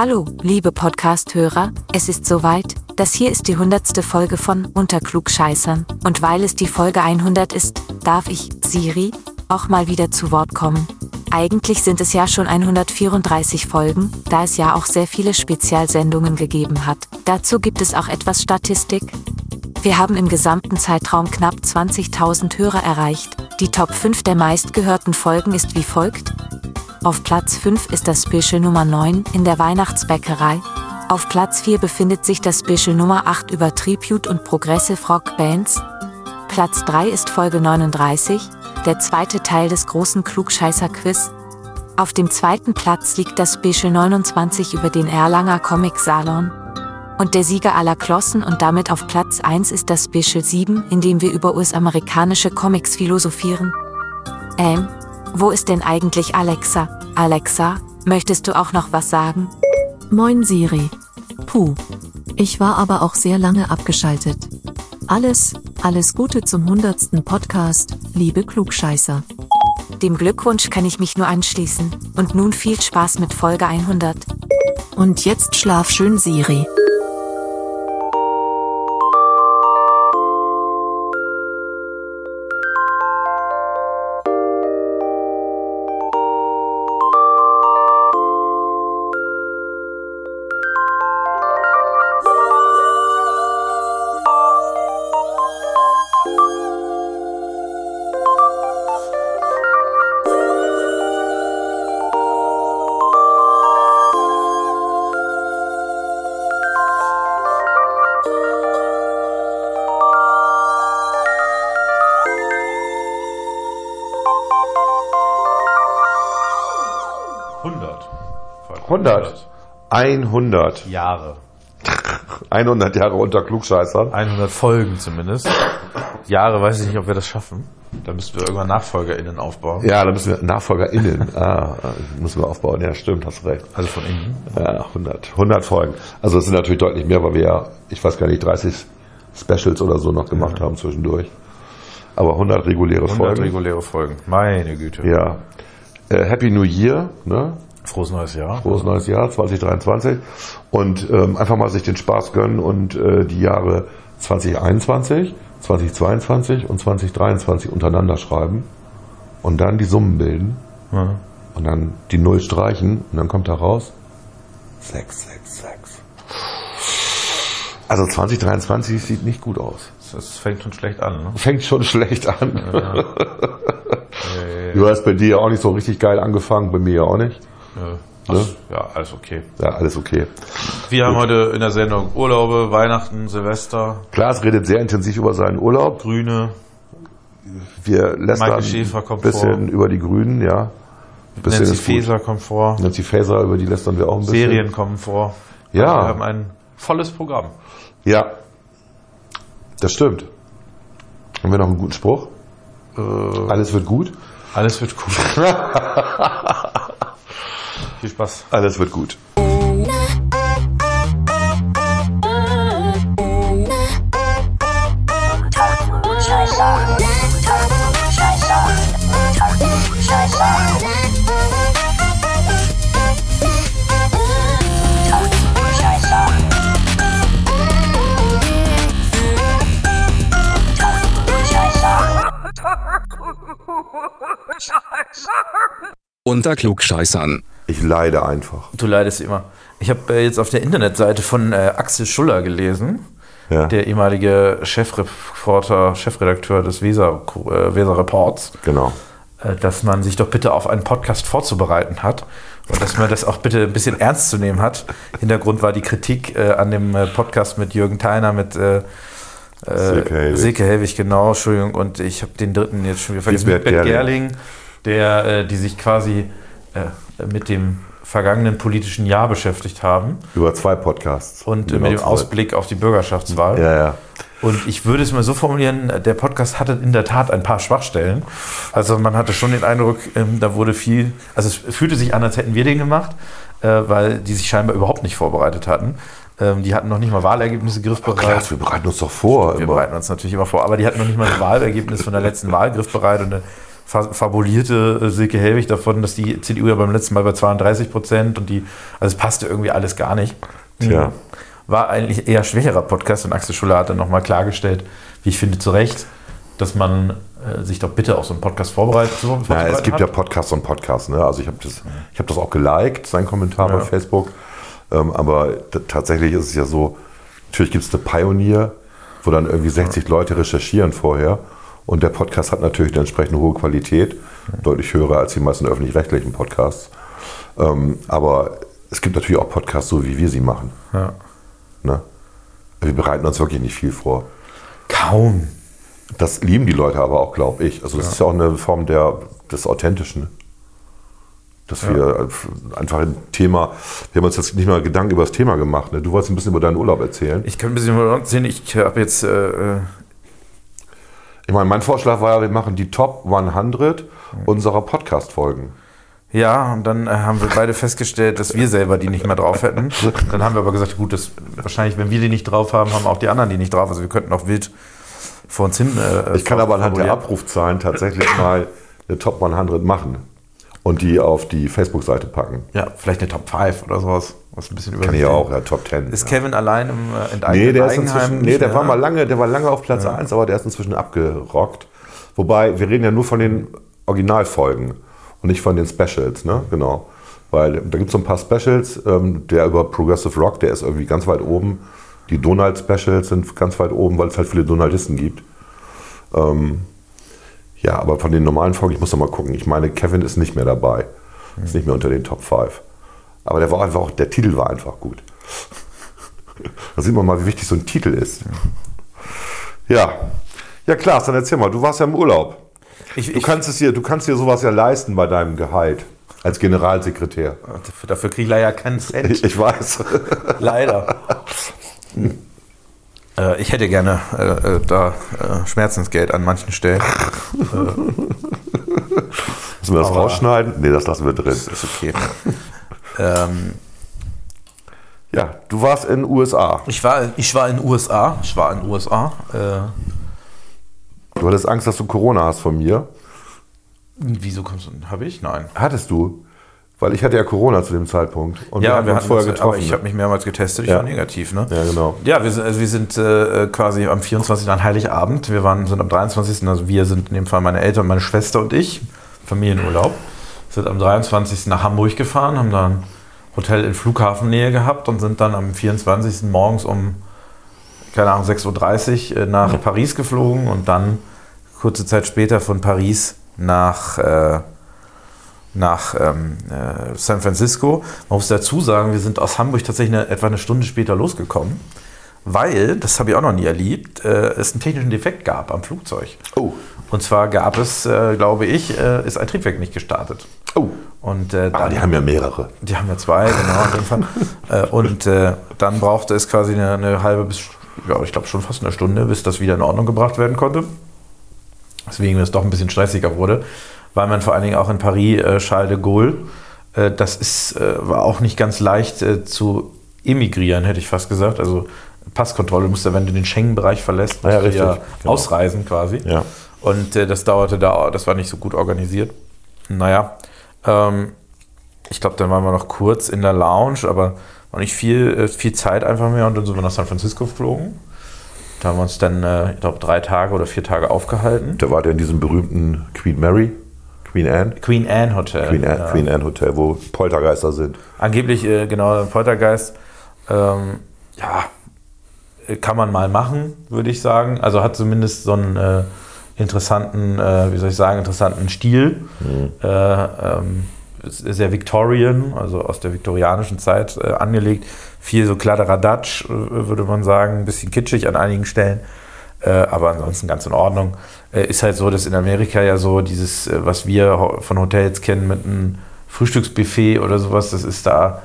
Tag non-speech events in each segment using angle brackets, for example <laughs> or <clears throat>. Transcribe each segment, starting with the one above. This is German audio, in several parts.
Hallo, liebe Podcast-Hörer, es ist soweit, das hier ist die hundertste Folge von Unter Klugscheißern, und weil es die Folge 100 ist, darf ich, Siri, auch mal wieder zu Wort kommen. Eigentlich sind es ja schon 134 Folgen, da es ja auch sehr viele Spezialsendungen gegeben hat. Dazu gibt es auch etwas Statistik. Wir haben im gesamten Zeitraum knapp 20.000 Hörer erreicht. Die Top 5 der meistgehörten Folgen ist wie folgt. Auf Platz 5 ist das Special Nummer 9 in der Weihnachtsbäckerei. Auf Platz 4 befindet sich das Special Nummer 8 über Tribute und Progressive Rock Bands. Platz 3 ist Folge 39, der zweite Teil des großen Klugscheißer-Quiz. Auf dem zweiten Platz liegt das Special 29 über den Erlanger Comic Salon. Und der Sieger aller Klossen und damit auf Platz 1 ist das Special 7, in dem wir über US-amerikanische Comics philosophieren. Ähm, wo ist denn eigentlich Alexa? Alexa, möchtest du auch noch was sagen? Moin Siri. Puh. Ich war aber auch sehr lange abgeschaltet. Alles, alles Gute zum hundertsten Podcast, liebe Klugscheißer. Dem Glückwunsch kann ich mich nur anschließen. Und nun viel Spaß mit Folge 100. Und jetzt schlaf schön Siri. 100. 100. Jahre. <laughs> 100 Jahre unter Klugscheißern. 100 Folgen zumindest. Jahre weiß ich nicht, ob wir das schaffen. Da müssten wir irgendwann NachfolgerInnen aufbauen. Ja, da müssen wir NachfolgerInnen ah, müssen wir aufbauen. Ja, stimmt, hast recht. Also von innen. Ja, 100. 100 Folgen. Also es sind natürlich deutlich mehr, weil wir ja, ich weiß gar nicht, 30 Specials oder so noch gemacht haben zwischendurch. Aber 100 reguläre 100 Folgen. reguläre Folgen. Meine Güte. ja. Äh, Happy New Year, ne? Frohes neues Jahr. Frohes neues Jahr 2023 und ähm, einfach mal sich den Spaß gönnen und äh, die Jahre 2021, 2022 und 2023 untereinander schreiben und dann die Summen bilden Ja. und dann die Null streichen und dann kommt da raus 666. Also 2023 sieht nicht gut aus. Das fängt schon schlecht an. Ne? Fängt schon schlecht an. <laughs> Du hast bei dir ja auch nicht so richtig geil angefangen, bei mir ja auch nicht. Ja. Das, ja, alles okay. Ja, alles okay. Wir haben heute in der Sendung Urlaube, Weihnachten, Silvester, Klaas redet sehr intensiv über seinen Urlaub. Grüne, Wir lästern ein bisschen über die Grünen, ja. Ein bisschen Nancy gut. Faeser kommt vor, Nancy Faeser, über die lästern wir auch ein bisschen. Serien kommen vor. Ja. Also wir haben ein volles Programm. Ja, das stimmt. Haben wir noch einen guten Spruch? Alles wird gut? Alles wird gut. <laughs> Viel Spaß. Alles wird gut. Unter Klugscheißern. Ich leide einfach. Du leidest immer. Ich habe äh, jetzt auf der Internetseite von äh, Axel Schuller gelesen, Ja. der ehemalige Chefreporter, Chefredakteur des Weser, äh, Weser Reports, Genau. äh, dass man sich doch bitte auf einen Podcast vorzubereiten hat und dass man das auch bitte ein bisschen ernst zu nehmen hat. Hintergrund war die Kritik äh, an dem äh, Podcast mit Jürgen Theiner, mit Silke Helwig. Silke Helwig, genau, Entschuldigung, und ich habe den dritten jetzt schon wieder vergessen, Lisbeth Lisbeth Gerling. Der, die sich quasi mit dem vergangenen politischen Jahr beschäftigt haben Über zwei Podcasts. und Um mit dem genau. Ausblick auf die Bürgerschaftswahl. Ja, ja. Und ich würde es mal so formulieren, der Podcast hatte in der Tat ein paar Schwachstellen. Also man hatte schon den Eindruck, ähm, da wurde viel, also es fühlte sich an, als hätten wir den gemacht, äh, weil die sich scheinbar überhaupt nicht vorbereitet hatten. Ähm, die hatten noch nicht mal Wahlergebnisse griffbereit. Klaas, wir bereiten uns doch vor. Wir immer. bereiten uns natürlich immer vor, aber die hatten noch nicht mal das Wahlergebnis von der letzten Wahl griffbereit und eine fa- fabulierte äh, Silke Helwig davon, dass die CDU ja beim letzten Mal bei 32 Prozent und die, also es passte irgendwie alles gar nicht. Tja. War eigentlich eher schwerer Podcast und Axel Schuller hat dann nochmal klargestellt, wie ich finde, zu Recht, dass man äh, sich doch bitte auf so einen Podcast vorbereitet. So, Ja, vorzubereiten es gibt ja hat. Podcasts und Podcasts. Ne? Also ich habe das, ich hab das auch geliked, sein Kommentar Ja. bei Facebook. Ähm, aber tatsächlich ist es ja so, natürlich gibt es eine Pioneer, wo dann irgendwie 60 Leute recherchieren vorher. Und der Podcast hat natürlich eine entsprechend hohe Qualität, deutlich höher als die meisten öffentlich-rechtlichen Podcasts. Ähm, aber es gibt natürlich auch Podcasts, so wie wir sie machen. Ja. Ne? Wir bereiten uns wirklich nicht viel vor. Kaum. Das lieben die Leute aber auch, glaube ich. Also das ist ja auch eine Form der, des Authentischen. Dass wir einfach ein Thema, wir haben uns jetzt nicht mal Gedanken über das Thema gemacht. Ne? Du wolltest ein bisschen über deinen Urlaub erzählen. Ich kann ein bisschen mal sehen, ich habe jetzt äh, äh, Ich meine, mein Vorschlag war ja, wir machen die Top 100 unserer Podcast-Folgen. Ja, und dann äh, haben wir beide festgestellt, dass wir selber die nicht mehr drauf hätten. Dann haben wir aber gesagt, gut, das, wahrscheinlich, wenn wir die nicht drauf haben, haben auch die anderen die nicht drauf. Also wir könnten auch wild vor uns hin. Äh, Ich kann aber anhand der. Abrufzahlen tatsächlich mal eine Top 100 machen und die auf die Facebook-Seite packen. Ja, vielleicht eine Top 5 oder sowas. Was ein bisschen über Kann ich ja auch, ja, Top 10. Ist ja. Kevin allein im äh, Nee, enteigenen der ist inzwischen, nee, der war mal lange, der war lange auf Platz 1, aber der ist inzwischen abgerockt. Wobei, wir reden ja nur von den Originalfolgen und nicht von den Specials, ne? Genau. Weil da gibt es so ein paar Specials, ähm, der über Progressive Rock, der ist irgendwie ganz weit oben. Die Donald-Specials sind ganz weit oben, weil es halt viele Donaldisten gibt. Ähm, ja, aber von den normalen Folgen, ich muss noch mal gucken. Ich meine, Kevin ist nicht mehr dabei. Ist nicht mehr unter den Top 5. Aber der war einfach auch, der Titel war einfach gut. <laughs> Da sieht man mal, wie wichtig so ein Titel ist. Ja. Ja, Klaas, dann erzähl mal, du warst ja im Urlaub. Ich, Du ich, kannst es dir, du kannst dir sowas ja leisten bei deinem Gehalt als Generalsekretär. dafür, dafür kriege ich leider keinen Cent. Ich, ich weiß. Leider. <laughs> Äh, ich hätte gerne äh, äh, da äh, Schmerzensgeld an manchen Stellen. Müssen wir das Aber- rausschneiden? Nee, das lassen wir drin. Das ist okay. ähm, Ja, du warst in den USA. ich, war, ich war in USA. Ich war in USA. Äh, Du hattest Angst, dass du Corona hast von mir. wieso kommst du? Habe ich? Nein. Hattest du? Weil ich hatte ja Corona zu dem Zeitpunkt. Und wir hatten uns vorher uns- getroffen. Ich habe mich mehrmals getestet. Ich Ja. war negativ. Ne? ja, genau. Ja, wir sind, also wir sind äh, quasi am 24. an Heiligabend. Wir waren, sind am 23. Also wir sind in dem Fall meine Eltern, meine Schwester und ich. Familienurlaub. Sind am 23. nach Hamburg gefahren, haben dann ein Hotel in Flughafennähe gehabt und sind dann am 24. morgens um, keine Ahnung, 6.30 Uhr äh, nach Paris geflogen und dann kurze Zeit später von Paris nach, äh, nach ähm, äh, San Francisco. Man muss dazu sagen, wir sind aus Hamburg tatsächlich eine, etwa eine Stunde später losgekommen, weil, das habe ich auch noch nie erlebt, äh, es einen technischen Defekt gab am Flugzeug. Oh. Und zwar gab es, äh, glaube ich, äh, ist ein Triebwerk nicht gestartet. Oh. Und äh, Ah, dann, die haben ja mehrere. die haben ja zwei, genau, <laughs> äh, und äh, dann brauchte es quasi eine, eine halbe bis, ja, ich glaube schon fast eine Stunde, bis das wieder in Ordnung gebracht werden konnte. Weswegen es doch ein bisschen stressiger wurde, weil man vor allen Dingen auch in Paris, äh, Charles de Gaulle, äh, das ist, äh, war auch nicht ganz leicht äh, zu emigrieren, hätte ich fast gesagt. Also Passkontrolle musste, wenn du den Schengen-Bereich verlässt, Ja, musst du richtig, genau. ausreisen quasi. Ja. Und äh, das dauerte da, das war nicht so gut organisiert. Naja, ähm, ich glaube, dann waren wir noch kurz in der Lounge, aber war nicht viel, äh, viel Zeit einfach mehr und dann sind wir nach San Francisco geflogen. Da haben wir uns dann, ich glaube, drei Tage oder vier Tage aufgehalten. Da war der in diesem berühmten Queen Mary, Queen Anne, Queen Anne Hotel. Queen Anne, ja. Queen Anne Hotel, wo Poltergeister sind. Angeblich, äh, genau, Poltergeist. Ähm, ja, äh, kann man mal machen, würde ich sagen. Also hat zumindest so einen äh, interessanten, äh, wie soll ich sagen, interessanten Stil. Äh, ähm, ist sehr Victorian, also aus der viktorianischen Zeit äh, angelegt. Viel so Kladderadatsch, würde man sagen, ein bisschen kitschig an einigen Stellen. Äh, aber ansonsten ganz in Ordnung. Äh, ist halt so, dass in Amerika ja so dieses, äh, was wir von Hotels kennen mit einem Frühstücksbuffet oder sowas, das ist da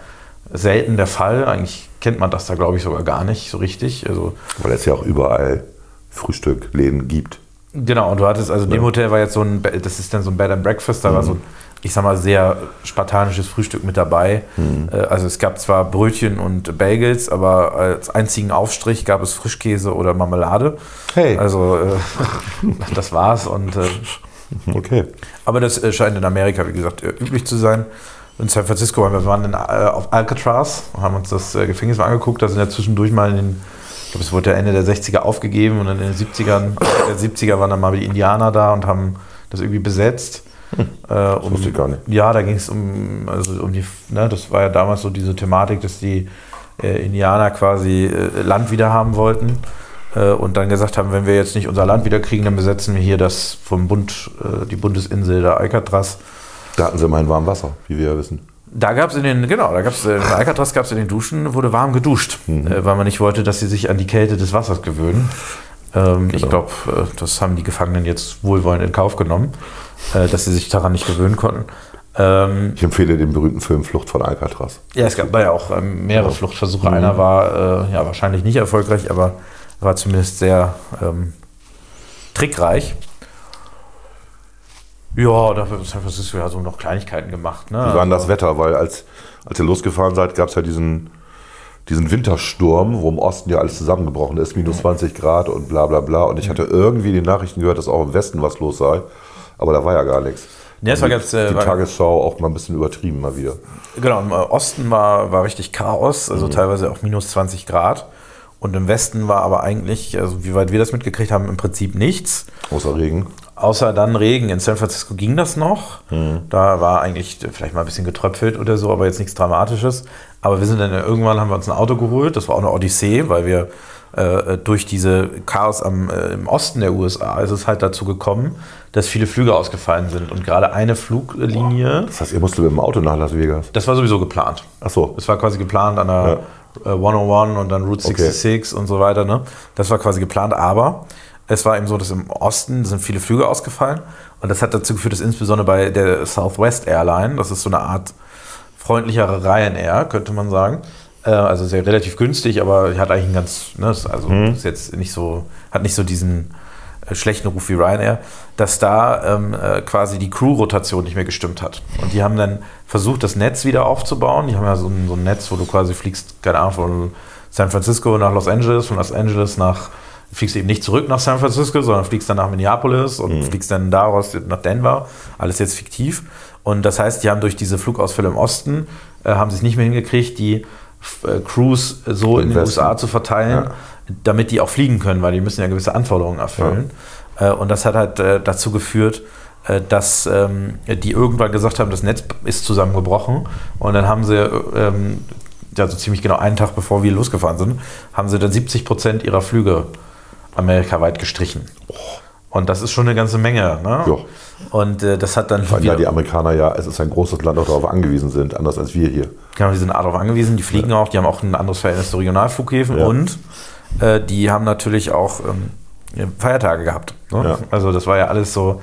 selten der Fall. Eigentlich kennt man das da, glaube ich, sogar gar nicht so richtig. Also, Weil es ja auch überall Frühstückläden gibt. genau, und du hattest, also in dem Hotel war jetzt so ein, das ist dann so ein Bed and Breakfast, da war so ein, ich sag mal, sehr spartanisches Frühstück mit dabei. Äh, Also es gab zwar Brötchen und Bagels, aber als einzigen Aufstrich gab es Frischkäse oder Marmelade. Hey. Also äh, <laughs> das war's und äh, Okay. Aber das äh, scheint in Amerika, wie gesagt, äh, üblich zu sein. In San Francisco, wir waren in, äh, auf Alcatraz, haben uns das Gefängnis mal angeguckt, da sind ja zwischendurch mal in den, ich glaube, es wurde ja Ende der 60er aufgegeben und dann in den 70ern, der 70er waren dann mal die Indianer da und haben das irgendwie besetzt. Hm, das um, wusste ich gar nicht. Ja, da ging es um, also um die, ne, das war ja damals so diese Thematik, dass die äh, Indianer quasi äh, Land wieder haben wollten äh, und dann gesagt haben, wenn wir jetzt nicht unser Land wieder kriegen, dann besetzen wir hier das vom Bund, äh, die Bundesinsel der Alcatraz. Da hatten sie immerhin warm Wasser, wie wir ja wissen. Da gab es in den, genau, da gab es in Alcatraz gab es in den Duschen, wurde warm geduscht, mhm. äh, weil man nicht wollte, dass sie sich an die Kälte des Wassers gewöhnen. Ähm, genau. Ich glaube, äh, das haben die Gefangenen jetzt wohlwollend in Kauf genommen, äh, dass sie sich daran nicht gewöhnen konnten. Ähm, ich empfehle den berühmten Film Flucht von Alcatraz. Ja, es gab da ja auch ähm, mehrere ja. Fluchtversuche. Mhm. Einer war äh, ja wahrscheinlich nicht erfolgreich, aber war zumindest sehr ähm, trickreich. Ja, dafür San Francisco ja so noch Kleinigkeiten gemacht. Ne? Wie war denn das Wetter? Weil als, als ihr losgefahren seid, gab es ja diesen, diesen Wintersturm, wo im Osten ja alles zusammengebrochen ist, minus 20 Grad und bla bla bla. Und ich hatte irgendwie in den Nachrichten gehört, dass auch im Westen was los sei. Aber da war ja gar nichts. Ja, es war ganz, äh, die Tagesschau auch mal ein bisschen übertrieben mal wieder. Genau, im Osten war, war richtig Chaos, also mhm. teilweise auch minus 20 Grad. Und im Westen war aber eigentlich, also wie weit wir das mitgekriegt haben, im Prinzip nichts. Außer Regen. Außer dann Regen. In San Francisco ging das noch. Mhm. Da war eigentlich vielleicht mal ein bisschen getröpfelt oder so, aber jetzt nichts Dramatisches. Aber wir sind dann irgendwann, haben wir uns ein Auto geholt. Das war auch eine Odyssee, weil wir äh, durch diese Chaos am, äh, im Osten der USA ist es halt dazu gekommen, dass viele Flüge ausgefallen sind. Und gerade eine Fluglinie. Das heißt, ihr musstet mit dem Auto nach Las Vegas? Das war sowieso geplant. Ach so. Das war quasi geplant an der. Ja 101 äh, und dann Route 66 okay. und so weiter. Ne? Das war quasi geplant, aber es war eben so, dass im Osten sind viele Flüge ausgefallen und das hat dazu geführt, dass insbesondere bei der Southwest Airline, das ist so eine Art freundlichere Ryanair, könnte man sagen, äh, also sehr relativ günstig, aber hat eigentlich einen ganz, ne, also mhm. ist jetzt nicht so, hat nicht so diesen äh, schlechten Ruf wie Ryanair, dass da ähm, äh, quasi die Crew-Rotation nicht mehr gestimmt hat. Und die haben dann versucht, das Netz wieder aufzubauen. Die haben ja so ein, so ein Netz, wo du quasi fliegst, keine Ahnung, von San Francisco nach Los Angeles, von Los Angeles nach, fliegst eben nicht zurück nach San Francisco, sondern fliegst dann nach Minneapolis und mhm. fliegst dann daraus nach Denver. Alles jetzt fiktiv. Und das heißt, die haben durch diese Flugausfälle im Osten, äh, haben sie es nicht mehr hingekriegt, die äh, Crews so in den USA zu verteilen, ja damit die auch fliegen können, weil die müssen ja gewisse Anforderungen erfüllen. Ja. Äh, und das hat halt äh, dazu geführt, äh, dass ähm, die irgendwann gesagt haben, das Netz ist zusammengebrochen. Und dann haben sie, ähm, also ziemlich genau einen Tag bevor wir losgefahren sind, haben sie dann 70 Prozent ihrer Flüge amerikaweit gestrichen. Und das ist schon eine ganze Menge. Ne? Ja. Und äh, das hat dann. Weil ja die Amerikaner ja, es ist ein großes Land, auch darauf angewiesen sind, anders als wir hier. Genau, die sind darauf angewiesen, die fliegen ja. auch, die haben auch ein anderes Verhältnis zu Regionalflughäfen ja. und äh, die haben natürlich auch ähm, Feiertage gehabt. Ne? Also das war ja alles so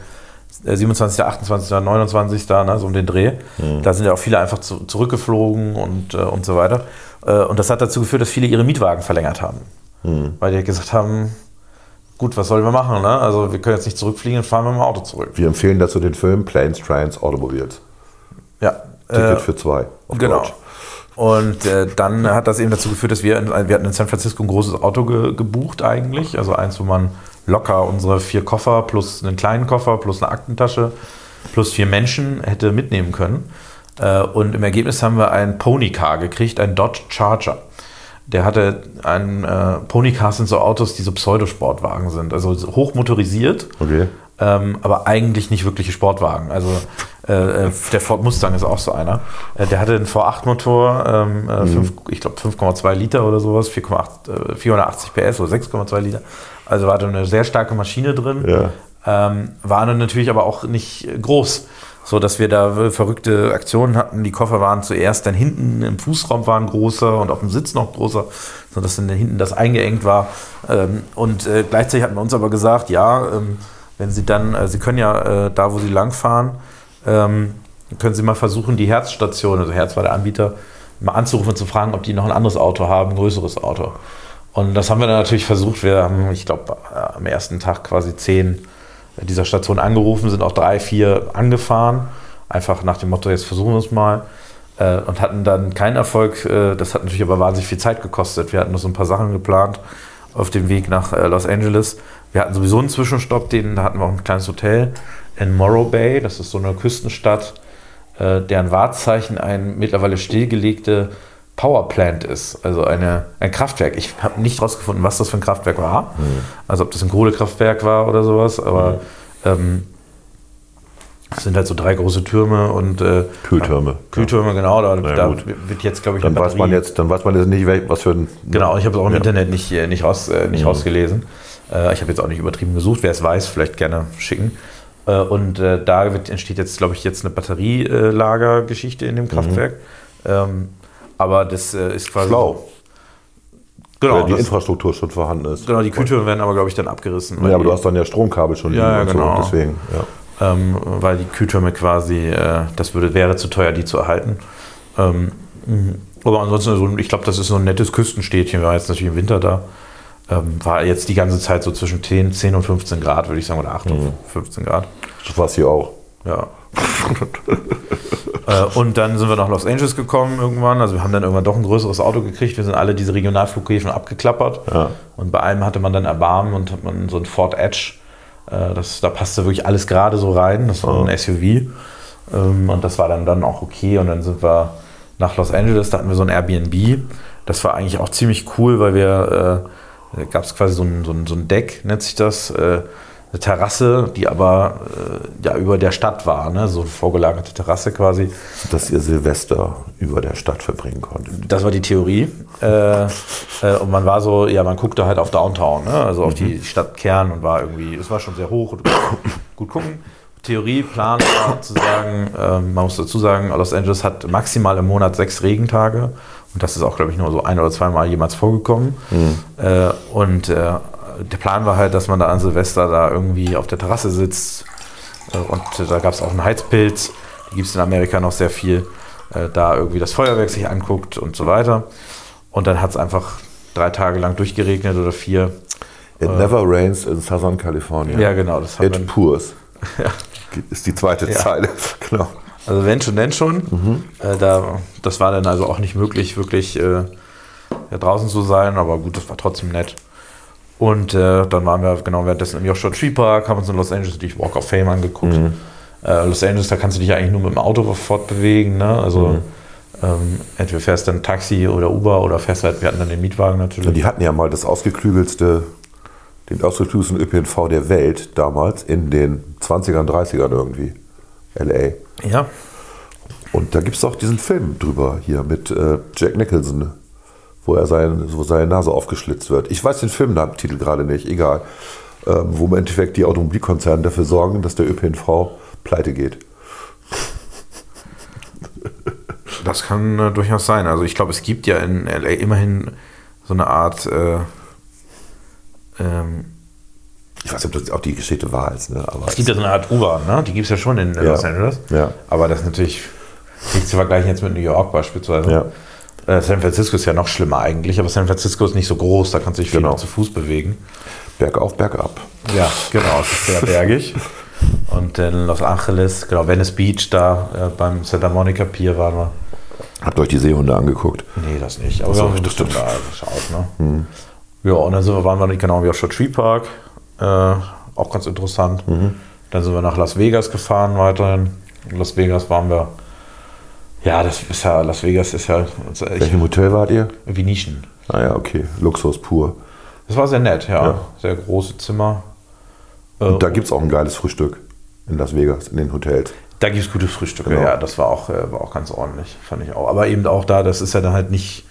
27., 28., 29. Ne, so um den Dreh. Mhm. Da sind ja auch viele einfach zu, zurückgeflogen und, äh, und so weiter. Äh, und das hat dazu geführt, dass viele ihre Mietwagen verlängert haben. Mhm. Weil die gesagt haben, gut, was sollen wir machen? Ne? Also wir können jetzt nicht zurückfliegen und fahren wir mit dem Auto zurück. Wir empfehlen dazu den Film Planes, Trains, Automobiles. Ja. Ticket äh, für zwei. genau. Deutsch. Und äh, dann hat das eben dazu geführt, dass wir, in, wir hatten in San Francisco ein großes Auto ge, gebucht eigentlich. Also eins, wo man locker unsere vier Koffer plus einen kleinen Koffer plus eine Aktentasche plus vier Menschen hätte mitnehmen können. Äh, und im Ergebnis haben wir ein Ponycar gekriegt, ein Dodge Charger. Der hatte ein äh, Ponycars sind so Autos, die so Pseudosportwagen sind, also hochmotorisiert. Okay. Ähm, aber eigentlich nicht wirkliche Sportwagen. Also äh, äh, der Ford Mustang ist auch so einer. Äh, der hatte einen V8-Motor, ähm, äh, mhm. ich glaube 5,2 Liter oder sowas, 4,8, 480 PS oder 6,2 Liter. Also war da eine sehr starke Maschine drin. Ja. Ähm, war dann natürlich aber auch nicht groß, so dass wir da verrückte Aktionen hatten. Die Koffer waren zuerst dann hinten im Fußraum waren großer und auf dem Sitz noch größer, so dass dann hinten das eingeengt war. Ähm, und äh, gleichzeitig hatten wir uns aber gesagt, ja, ähm, wenn Sie dann, äh, Sie können ja äh, da, wo Sie langfahren, ähm, können Sie mal versuchen, die Herzstation, also Herz war der Anbieter, mal anzurufen und zu fragen, ob die noch ein anderes Auto haben, ein größeres Auto. Und das haben wir dann natürlich versucht. Wir haben, ich glaube, am ersten Tag quasi zehn dieser Station angerufen, sind auch drei, vier angefahren. Einfach nach dem Motto, jetzt versuchen wir es mal. Äh, und hatten dann keinen Erfolg. Äh, das hat natürlich aber wahnsinnig viel Zeit gekostet. Wir hatten noch so ein paar Sachen geplant. auf dem Weg nach äh, Los Angeles. Wir hatten sowieso einen Zwischenstopp, den, da hatten wir auch ein kleines Hotel in Morro Bay. Das ist so eine Küstenstadt, äh, deren Wahrzeichen ein mittlerweile stillgelegte Powerplant ist, also eine, ein Kraftwerk. Ich habe nicht rausgefunden, was das für ein Kraftwerk war. Also ob das ein Kohlekraftwerk war oder sowas, aber ähm, es sind halt so drei große Türme und äh, Kühltürme. Kühltürme, genau. Da, Na da wird jetzt, glaube ich, Dann weiß man jetzt, dann weiß man jetzt nicht, was für ein. Genau, ich habe es auch im Ja. Internet nicht, äh, nicht, raus, äh, nicht rausgelesen. Äh, ich habe jetzt auch nicht übertrieben gesucht. Wer es weiß, vielleicht gerne schicken. Äh, und äh, da wird, entsteht jetzt, glaube ich, jetzt eine Batterielagergeschichte in dem Kraftwerk. Ähm, aber das äh, ist quasi. Schlau. Genau, Weil die das, Infrastruktur schon vorhanden ist. genau, die Kühltüren werden aber, glaube ich, dann abgerissen. Ja, aber du hast dann ja Stromkabel schon Ja, ja, genau. so. Deswegen, ja. ähm, weil die Kühltürme quasi, äh, das würde, wäre zu teuer, die zu erhalten. Ähm, mh. aber ansonsten, so, ein- ich glaube, das ist so ein nettes Küstenstädtchen. Wir waren jetzt natürlich im Winter da. Ähm, war jetzt die ganze Zeit so zwischen 10, 10 und 15 Grad, würde ich sagen, oder 8 und 15 Grad. Das war es hier auch. Ja. <laughs> äh, und dann sind wir nach Los Angeles gekommen irgendwann. Also wir haben dann irgendwann doch ein größeres Auto gekriegt. Wir sind alle diese Regionalflughäfen abgeklappert. Ja. Und bei einem hatte man dann Erbarmen und hat man so ein Ford Edge. Äh, das, da passte wirklich alles gerade so rein. Das war ein SUV. Ähm, und das war dann, dann auch okay. Und dann sind wir nach Los Angeles. Da hatten wir so ein Airbnb. Das war eigentlich auch ziemlich cool, weil wir, äh, da gab es quasi so ein, so, ein, so ein Deck, nennt sich das. Äh, eine Terrasse, die aber äh, ja über der Stadt war, ne? so eine vorgelagerte Terrasse quasi. Dass ihr Silvester über der Stadt verbringen konntet. Das war die Theorie. Äh, äh, und man war so, ja, man guckte halt auf Downtown, ne? also auf die Stadtkern und war irgendwie, es war schon sehr hoch und <coughs> gut gucken. Theorie, Plan war zu sagen, ähm, man muss dazu sagen, Los Angeles hat maximal im Monat sechs Regentage und das ist auch, glaube ich, nur so ein oder zweimal jemals vorgekommen. Äh, und äh, der Plan war halt, dass man da an Silvester da irgendwie auf der Terrasse sitzt äh, und äh, da gab es auch einen Heizpilz, die gibt es in Amerika noch sehr viel, äh, da irgendwie das Feuerwerk sich anguckt und so weiter. Und dann hat es einfach drei Tage lang durchgeregnet oder vier. It never rains in Southern California. Ja, genau. Das It pours. <laughs> Ist die zweite Ja. Zeile. <laughs> Genau. also wenn schon, denn schon. Äh, da, das war dann also auch nicht möglich, wirklich äh, draußen zu sein, aber gut, das war trotzdem nett. Und äh, dann waren wir genau währenddessen im Joshua Tree Park, haben uns in Los Angeles die Walk of Fame angeguckt. Äh, Los Angeles, da kannst du dich ja eigentlich nur mit dem Auto fortbewegen. Ne? Also ähm, entweder fährst du ein Taxi oder Uber oder fährst halt, wir hatten dann den Mietwagen natürlich. Die hatten ja mal das ausgeklügelste, den ausgeklügelsten ÖPNV der Welt damals in den 20ern, 30ern irgendwie. LA. ja, Und da gibt es auch diesen Film drüber hier mit äh, Jack Nicholson, wo er sein, wo seine Nase aufgeschlitzt wird. Ich weiß den Filmtitel gerade nicht, egal. Ähm, wo im Endeffekt die Automobilkonzerne dafür sorgen, dass der ÖPNV pleite geht. <laughs> Das kann äh, durchaus sein. Also ich glaube, es gibt ja in LA immerhin so eine Art äh, ähm, Ich weiß nicht, ob das auch die Geschichte wahr ist, ne? aber es gibt ja so eine Art U-Bahn, ne? Die gibt es ja schon in Ja. Los Angeles. Ja. Aber das ist natürlich nicht zu vergleichen jetzt mit New York beispielsweise. Ja. Äh, San Francisco ist ja noch schlimmer eigentlich, aber San Francisco ist nicht so groß, da kannst du dich viel Genau. zu Fuß bewegen. bergauf, bergab. Ja, genau, es ist sehr bergig. <laughs> Und in Los Angeles, genau, Venice Beach, da äh, beim Santa Monica Pier waren wir. Habt ihr euch die Seehunde angeguckt? Nee, das nicht. Aber Ach so, wir haben ein das bisschen da geschaut. Ne? Ja, und dann sind wir, waren wir nicht genau im Joshua Tree Park. Äh, auch ganz interessant. Dann sind wir nach Las Vegas gefahren weiterhin. In Las Vegas waren wir. Ja, das ist ja, Las Vegas ist ja also Welchem Hotel wart ihr? Venetian. Ah ja, okay. Luxus pur. Das war sehr nett, ja. Ja. Sehr große Zimmer. Äh, Und da gibt es auch ein geiles Frühstück in Las Vegas, in den Hotels. Da gibt es gute Frühstücke, Genau. ja, das war auch, äh, war auch ganz ordentlich, fand ich auch. Aber eben auch da, das ist ja dann halt nicht,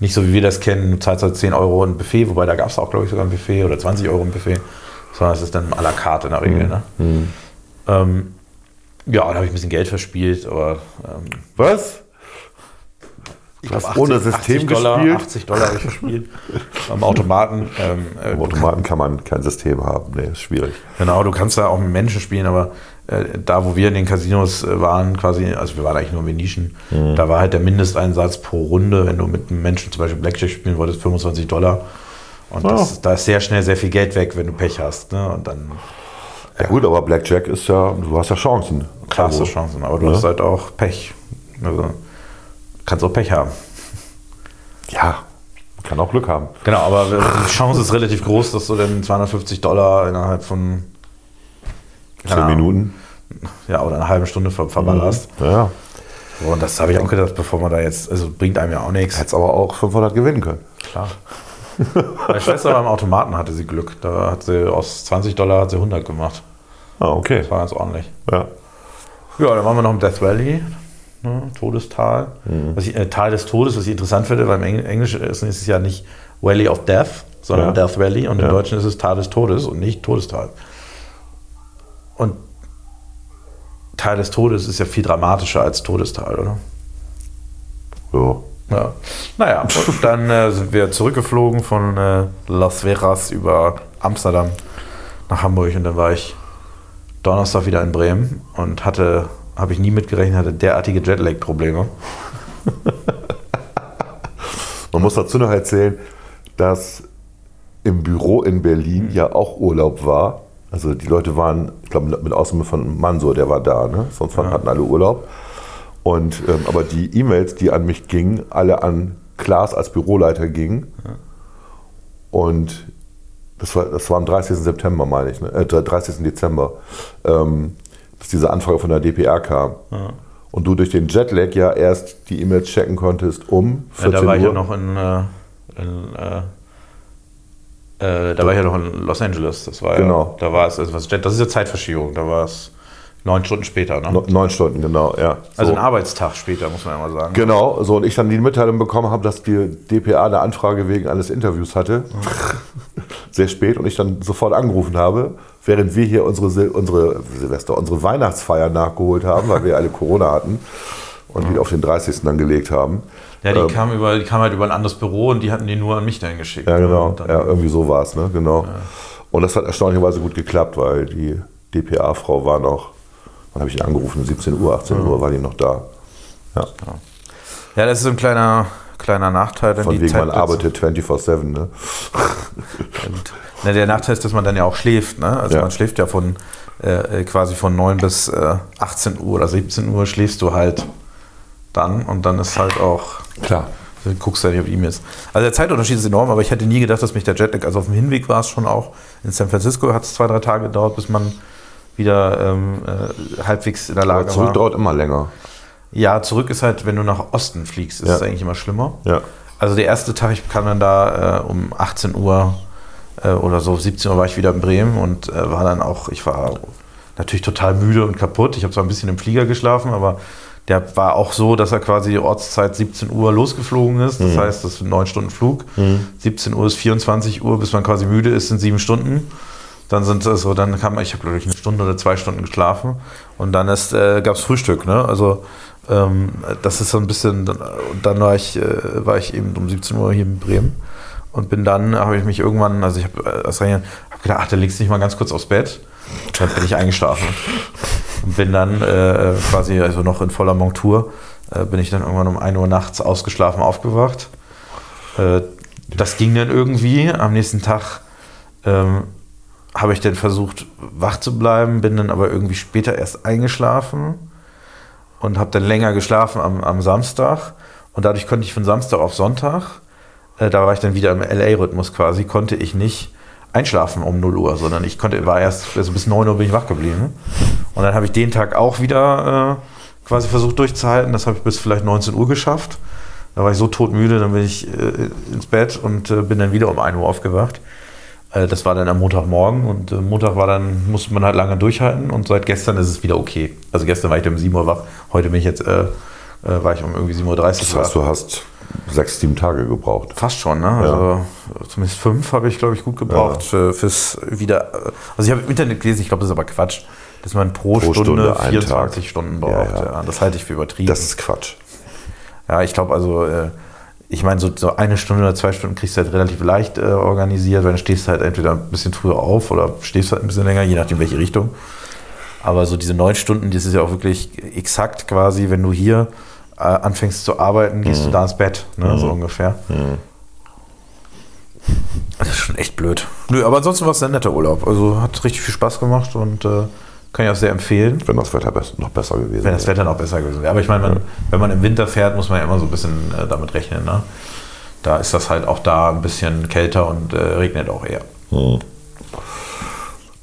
nicht so, wie wir das kennen, du zahlst halt 10 Euro ein Buffet, wobei da gab es auch, glaube ich, sogar ein Buffet oder 20 Euro ein Buffet, sondern es ist dann à la carte in der Regel. Ne? Ähm, ja, da habe ich ein bisschen Geld verspielt, aber ähm, Was? ich Du hast glaub, ohne System 80 Dollar, gespielt? 80 Dollar habe ich verspielt <laughs> am Automaten. Ähm, äh, Im Automaten kann man kein System haben. Nee, ist schwierig. Genau, du kannst da auch mit Menschen spielen, aber äh, da, wo wir in den Casinos äh, waren, quasi, also wir waren eigentlich nur in Venetian, da war halt der Mindesteinsatz pro Runde, wenn du mit einem Menschen zum Beispiel Blackjack spielen wolltest, 25 Dollar. Und das, da ist sehr schnell sehr viel Geld weg, wenn du Pech hast. Ne? Und dann Ja gut, aber Blackjack ist ja, du hast ja Chancen. klar hast du Also, Chancen, aber du ne? hast halt auch Pech. Also kannst auch Pech haben. Ja, Kann auch Glück haben. Genau, aber die Chance ist relativ groß, dass du dann 250 Dollar innerhalb von Zehn Ahnung, Minuten. ja, oder eine halbe Stunde ver verballerst. Ja, ja. So, und das habe ich auch gedacht, bevor man da jetzt, also bringt einem ja auch nichts. Hättest aber auch 500 gewinnen können. Klar. Meine Schwester beim Automaten hatte sie Glück. Da hat sie aus 20 Dollar hat sie 100 gemacht. Ah, okay. Das war ganz ordentlich. Ja. Ja, dann waren wir noch im Death Valley, ne, Todestal. Was ich, äh, Tal des Todes, was ich interessant finde, weil im Engl Englisch ist, es ja nicht Valley of Death, sondern Ja. Death Valley und im Ja. Deutschen ist es Tal des Todes und nicht Todestal. Und Tal des Todes ist ja viel dramatischer als Todestal, oder? So. Ja. Naja, und <laughs> dann äh, sind wir zurückgeflogen von äh, Las Vegas über Amsterdam nach Hamburg und dann war ich Donnerstag wieder in Bremen und hatte, habe ich nie mitgerechnet, hatte derartige Jetlag-Probleme. <laughs> Man muss dazu noch erzählen, dass im Büro in Berlin ja auch Urlaub war. Also die Leute waren, ich glaube, mit Ausnahme von Mansur, der war da, ne? sonst waren- hatten alle Urlaub. Und, ähm, aber die E-Mails, die an mich gingen, alle an Klaas als Büroleiter gingen. Und das war, das war am 30. September, meine ich, ne? äh, 30. Dezember, ähm, dass diese Anfrage von der DPR kam. Und du durch den Jetlag ja erst die E-Mails checken konntest um Ja, 14 da war ich Uhr. ja noch in, äh, in äh, äh, da war ich ja noch in Los Angeles. Das war Genau. ja, da war es, also was das ist ja Zeitverschiebung, da war es neun Stunden später, ne? Neun Stunden, genau, ja. also so. ein Arbeitstag später, muss man ja mal sagen. Genau, so und ich dann die Mitteilung bekommen habe, dass die DPA eine Anfrage wegen eines Interviews hatte. <laughs> Sehr spät und ich dann sofort angerufen habe, während wir hier unsere, Sil unsere Silvester, unsere Weihnachtsfeier nachgeholt haben, weil wir alle Corona hatten und wieder auf den 30. dann gelegt haben. Ja, die, Ähm, kam über, die kam halt über ein anderes Büro und die hatten die nur an mich dahin geschickt. Ja, genau. Dann- Ja, irgendwie so war es, ne? Genau. Und das hat erstaunlicherweise gut geklappt, weil die DPA-Frau war noch, wann habe ich die angerufen? 17 Uhr, 18 Uhr war die noch da. Ja. Ja, das ist ein kleiner, kleiner Nachteil. Von wegen, man Zeitplätze- arbeitet 24-7, ne? Und, na, der Nachteil ist, dass man dann ja auch schläft. Ne? Also Ja. man schläft ja von äh, quasi von 9 bis äh, 18 Uhr oder 17 Uhr schläfst du halt dann und dann ist halt auch, Klar. du guckst ja nicht auf E-Mails. Also der Zeitunterschied ist enorm, aber ich hätte nie gedacht, dass mich der Jetlag, also auf dem Hinweg war es schon auch, in San Francisco hat es zwei, drei Tage gedauert, bis man wieder ähm, äh, halbwegs in der Aber Lage zurück war. dauert immer länger. Ja, zurück ist halt, wenn du nach Osten fliegst, ist Ja. es eigentlich immer schlimmer. Ja. Also der erste Tag, ich kam dann da äh, um 18 Uhr äh, oder so, 17 Uhr war ich wieder in Bremen und äh, war dann auch, ich war natürlich total müde und kaputt. Ich habe zwar ein bisschen im Flieger geschlafen, aber der war auch so, dass er quasi Ortszeit 17 Uhr losgeflogen ist. Das heißt, das ist ein 9 Stunden Flug. 17 Uhr ist 24 Uhr, bis man quasi müde ist, sind 7 Stunden. Dann sind so, dann kam ich habe glaube ich eine Stunde oder zwei Stunden geschlafen und dann ist, äh, gab es Frühstück, ne? Also ähm, das ist so ein bisschen, und dann war ich, äh, war ich eben um 17 Uhr hier in Bremen und bin dann, habe ich mich irgendwann, also ich habe äh, hab gedacht, ach, da legst du dich mal ganz kurz aufs Bett. Dann bin ich eingeschlafen <laughs> und bin dann äh, quasi, also noch in voller Montur, äh, bin ich dann irgendwann um 1 Uhr nachts ausgeschlafen aufgewacht. Äh, das ging dann irgendwie. Am nächsten Tag ähm, habe ich dann versucht, wach zu bleiben, bin dann aber irgendwie später erst eingeschlafen und habe dann länger geschlafen am, am Samstag. Und dadurch konnte ich von Samstag auf Sonntag, äh, da war ich dann wieder im LA-Rhythmus quasi, konnte ich nicht einschlafen um 0 Uhr, sondern ich konnte, war erst, also bis 9 Uhr bin ich wach geblieben. Und dann habe ich den Tag auch wieder äh, quasi versucht durchzuhalten. Das habe ich bis vielleicht 19 Uhr geschafft. Da war ich so todmüde, dann bin ich äh, ins Bett und äh, bin dann wieder um 1 Uhr aufgewacht. Äh, das war dann am Montagmorgen und äh, Montag war dann, musste man halt lange durchhalten und seit gestern ist es wieder okay. Also gestern war ich um 7 Uhr wach, heute bin ich jetzt, äh, äh, war ich um irgendwie 7.30 Uhr Das wach. heißt, du hast sechs, sieben Tage gebraucht. Fast schon, ne? Also zumindest fünf habe ich, glaube ich, gut gebraucht für, fürs wieder. Also ich habe im Internet gelesen, ich glaube, das ist aber Quatsch, dass man pro, Pro Stunde, Stunde einen 24 Tag. Stunden braucht. Ja, Ja, ja. das halte ich für übertrieben. Das ist Quatsch. ja, ich glaube also, äh, ich meine, so, so eine Stunde oder zwei Stunden kriegst du halt relativ leicht äh, organisiert, weil dann stehst du halt entweder ein bisschen früher auf oder stehst halt ein bisschen länger, je nachdem welche Richtung. Aber so diese neun Stunden, das ist ja auch wirklich exakt quasi, wenn du hier äh, anfängst zu arbeiten, gehst du da ins Bett, ne, so ungefähr. Das ist schon echt blöd. Nö, aber ansonsten war es ein netter Urlaub. Also hat richtig viel Spaß gemacht und äh, kann ich auch sehr empfehlen. Wenn das Wetter noch besser gewesen Wenn das Wetter noch besser gewesen wäre. Aber ich meine, man, wenn man im Winter fährt, muss man ja immer so ein bisschen äh, damit rechnen, ne? Da ist das halt auch da ein bisschen kälter und äh, regnet auch eher.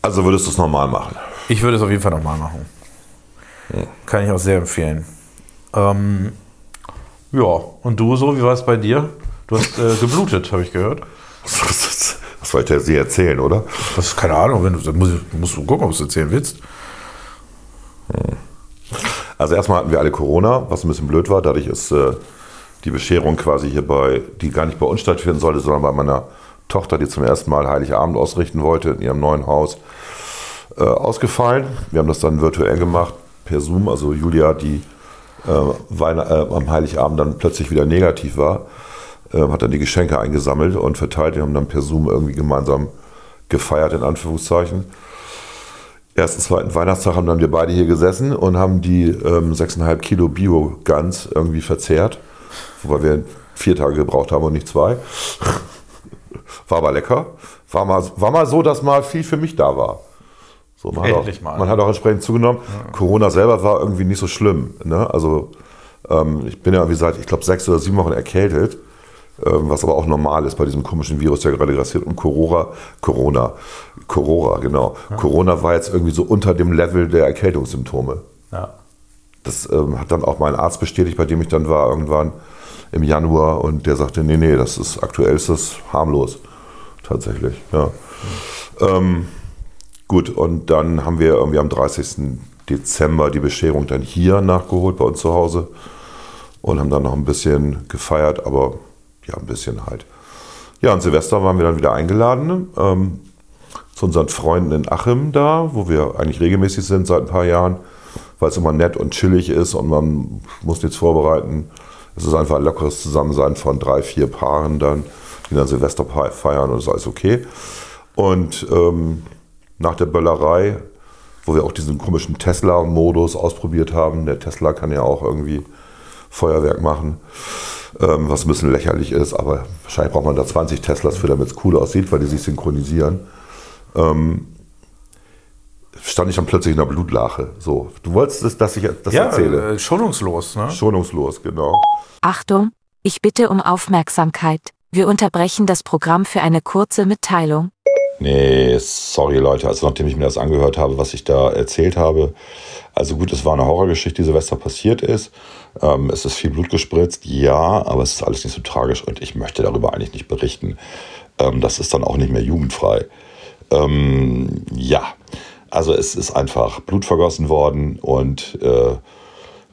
Also würdest du es normal machen? Ich würde es auf jeden Fall nochmal machen. Kann ich auch sehr empfehlen. Ähm, ja, und du so, wie war es bei dir? Du hast äh, <laughs> geblutet, habe ich gehört. Was soll ich dir erzählen, oder? Das ist keine Ahnung, wenn du, musst, musst du gucken, ob du es erzählen willst. Also erstmal hatten wir alle Corona, was ein bisschen blöd war. Dadurch ist äh, die Bescherung quasi hier bei, die gar nicht bei uns stattfinden sollte, sondern bei meiner Tochter, die zum ersten Mal Heiligabend ausrichten wollte in ihrem neuen Haus, äh, ausgefallen. Wir haben das dann virtuell gemacht, per Zoom. Also Julia, die äh, äh, am Heiligabend dann plötzlich wieder negativ war, äh, hat dann die Geschenke eingesammelt und verteilt. Wir haben dann per Zoom irgendwie gemeinsam gefeiert, in Anführungszeichen. Ersten, zweiten Weihnachtstag haben dann wir beide hier gesessen und haben die ähm, 6,5 Kilo Bio-Gans irgendwie verzehrt. Wobei wir vier Tage gebraucht haben und nicht zwei. <laughs> War aber lecker. War mal, war mal so, dass mal viel für mich da war. So, man, hat Endlich auch, mal. man hat auch entsprechend zugenommen. Corona selber war irgendwie nicht so schlimm. Ne? Also ähm, ich bin ja, wie gesagt, ich glaube sechs oder sieben Wochen erkältet, was aber auch normal ist bei diesem komischen Virus, der gerade grassiert. Und Corona, Corona, Corona, genau. Corona war jetzt irgendwie so unter dem Level der Erkältungssymptome. Ja. Das ähm, hat dann auch mein Arzt bestätigt, bei dem ich dann war irgendwann im Januar und der sagte, nee, nee, das ist aktuell ist das harmlos. Tatsächlich, ja. Ähm, gut, und dann haben wir irgendwie am 30. Dezember die Bescherung dann hier nachgeholt bei uns zu Hause und haben dann noch ein bisschen gefeiert, aber ja, ein bisschen halt. Ja, und Silvester waren wir dann wieder eingeladen ähm, zu unseren Freunden in Achim da, wo wir eigentlich regelmäßig sind seit ein paar Jahren, weil es immer nett und chillig ist und man muss nichts vorbereiten. Es ist einfach ein lockeres Zusammensein von drei, vier Paaren dann, die dann Silvester feiern und ist alles okay. Und ähm, nach der Böllerei, wo wir auch diesen komischen Tesla-Modus ausprobiert haben, der Tesla kann ja auch irgendwie Feuerwerk machen, ähm, was ein bisschen lächerlich ist, aber wahrscheinlich braucht man da 20 Teslas für, damit es cool aussieht, weil die sich synchronisieren. Ähm, stand ich dann plötzlich in der Blutlache. So, du wolltest, das, dass ich das Ja, erzähle. äh, schonungslos, ne? Schonungslos, genau. Achtung, ich bitte um Aufmerksamkeit. Wir unterbrechen das Programm für eine kurze Mitteilung. Nee, sorry Leute, also nachdem ich mir das angehört habe, was ich da erzählt habe, also gut, es war eine Horrorgeschichte, die Silvester passiert ist. Ähm, es ist viel Blut gespritzt, ja, aber es ist alles nicht so tragisch und ich möchte darüber eigentlich nicht berichten. Ähm, das ist dann auch nicht mehr jugendfrei. Ähm, ja, also es ist einfach Blut vergossen worden und äh,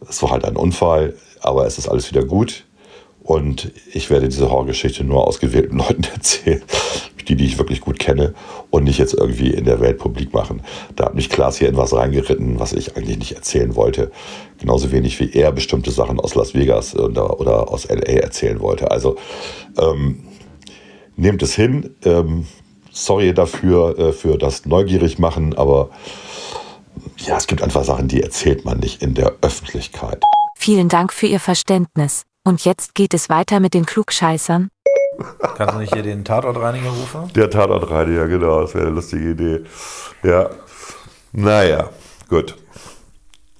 es war halt ein Unfall, aber es ist alles wieder gut. Und ich werde diese Horrorgeschichte nur ausgewählten <laughs> Leuten erzählen, die, die ich wirklich gut kenne und nicht jetzt irgendwie in der Welt publik machen. Da hat mich Klaas hier in was reingeritten, was ich eigentlich nicht erzählen wollte. Genauso wenig wie er bestimmte Sachen aus Las Vegas oder, oder aus LA erzählen wollte. Also ähm, nehmt es hin. Ähm, sorry dafür, äh, für das neugierig machen, aber ja, es gibt einfach Sachen, die erzählt man nicht in der Öffentlichkeit. Vielen Dank für Ihr Verständnis. Und jetzt geht es weiter mit den Klugscheißern. Kannst du nicht hier den Tatortreiniger rufen? Der Tatortreiniger, genau, das wäre eine lustige Idee. Ja, naja, gut.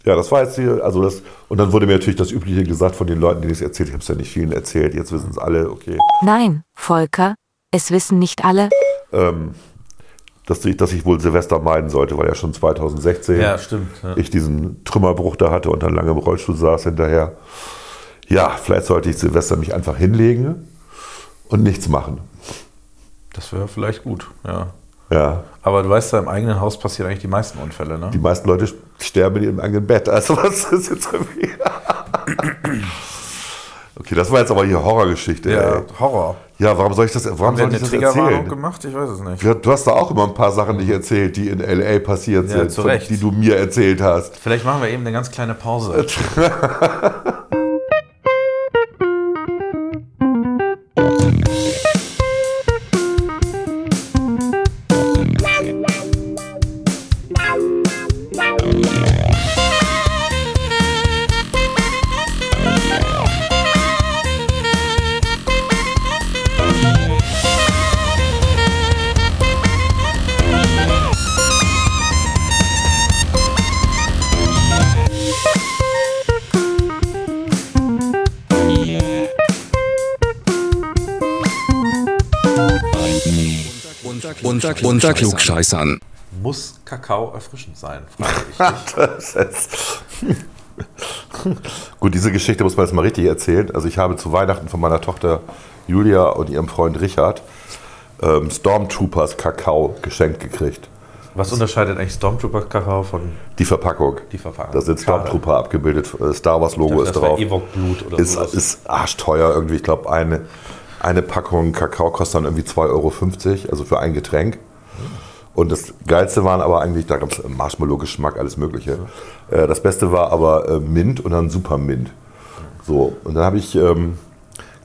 Ja, das war jetzt hier, also das, und dann wurde mir natürlich das Übliche gesagt von den Leuten, denen ich es erzählt habe. Ich habe es ja nicht vielen erzählt, jetzt wissen es alle, okay. Nein, Volker, es wissen nicht alle. Ähm, dass, ich, dass ich wohl Silvester meiden sollte, weil ja schon 2016 Ja, stimmt. Ja. ich diesen Trümmerbruch da hatte und dann lange im Rollstuhl saß hinterher. Ja, vielleicht sollte ich Silvester mich einfach hinlegen und nichts machen. Das wäre vielleicht gut, ja. Ja, Aber du weißt ja, im eigenen Haus passieren eigentlich die meisten Unfälle, ne? die meisten Leute sterben in ihrem eigenen Bett. Also was ist jetzt irgendwie... Okay, das war jetzt aber hier Horrorgeschichte. ja, ey. Horror. ja, warum soll ich das, warum soll ich das erzählen? gemacht? Ich weiß es nicht. Ja, Du hast da auch immer ein paar Sachen nicht erzählt, die in L.A. passiert Ja, sind, zu von, die du mir erzählt hast. Vielleicht machen wir eben eine ganz kleine Pause. <laughs> Unter, unter Klugscheißern. Muss Kakao erfrischend sein? Frage ich <laughs> dich. Gut, diese Geschichte muss man jetzt mal richtig erzählen. Also ich habe zu Weihnachten von meiner Tochter Julia und ihrem Freund Richard ähm, Stormtroopers Kakao geschenkt gekriegt. Was unterscheidet eigentlich Stormtrooper Kakao von Die Verpackung. Die Verpackung. Da sind. Stormtrooper abgebildet. äh, Star Wars Logo Ich dachte, ist drauf. Ewok-Blut oder ist, sowas. ist arschteuer irgendwie. Ich glaube, eine, eine Packung Kakao kostet dann irgendwie 2,50 Euro, also für ein Getränk. Und das Geilste waren aber eigentlich, da gab es Marshmallow-Geschmack, alles Mögliche. Äh, Das Beste war aber äh, Mint und dann Super Mint. So, und dann habe ich ähm,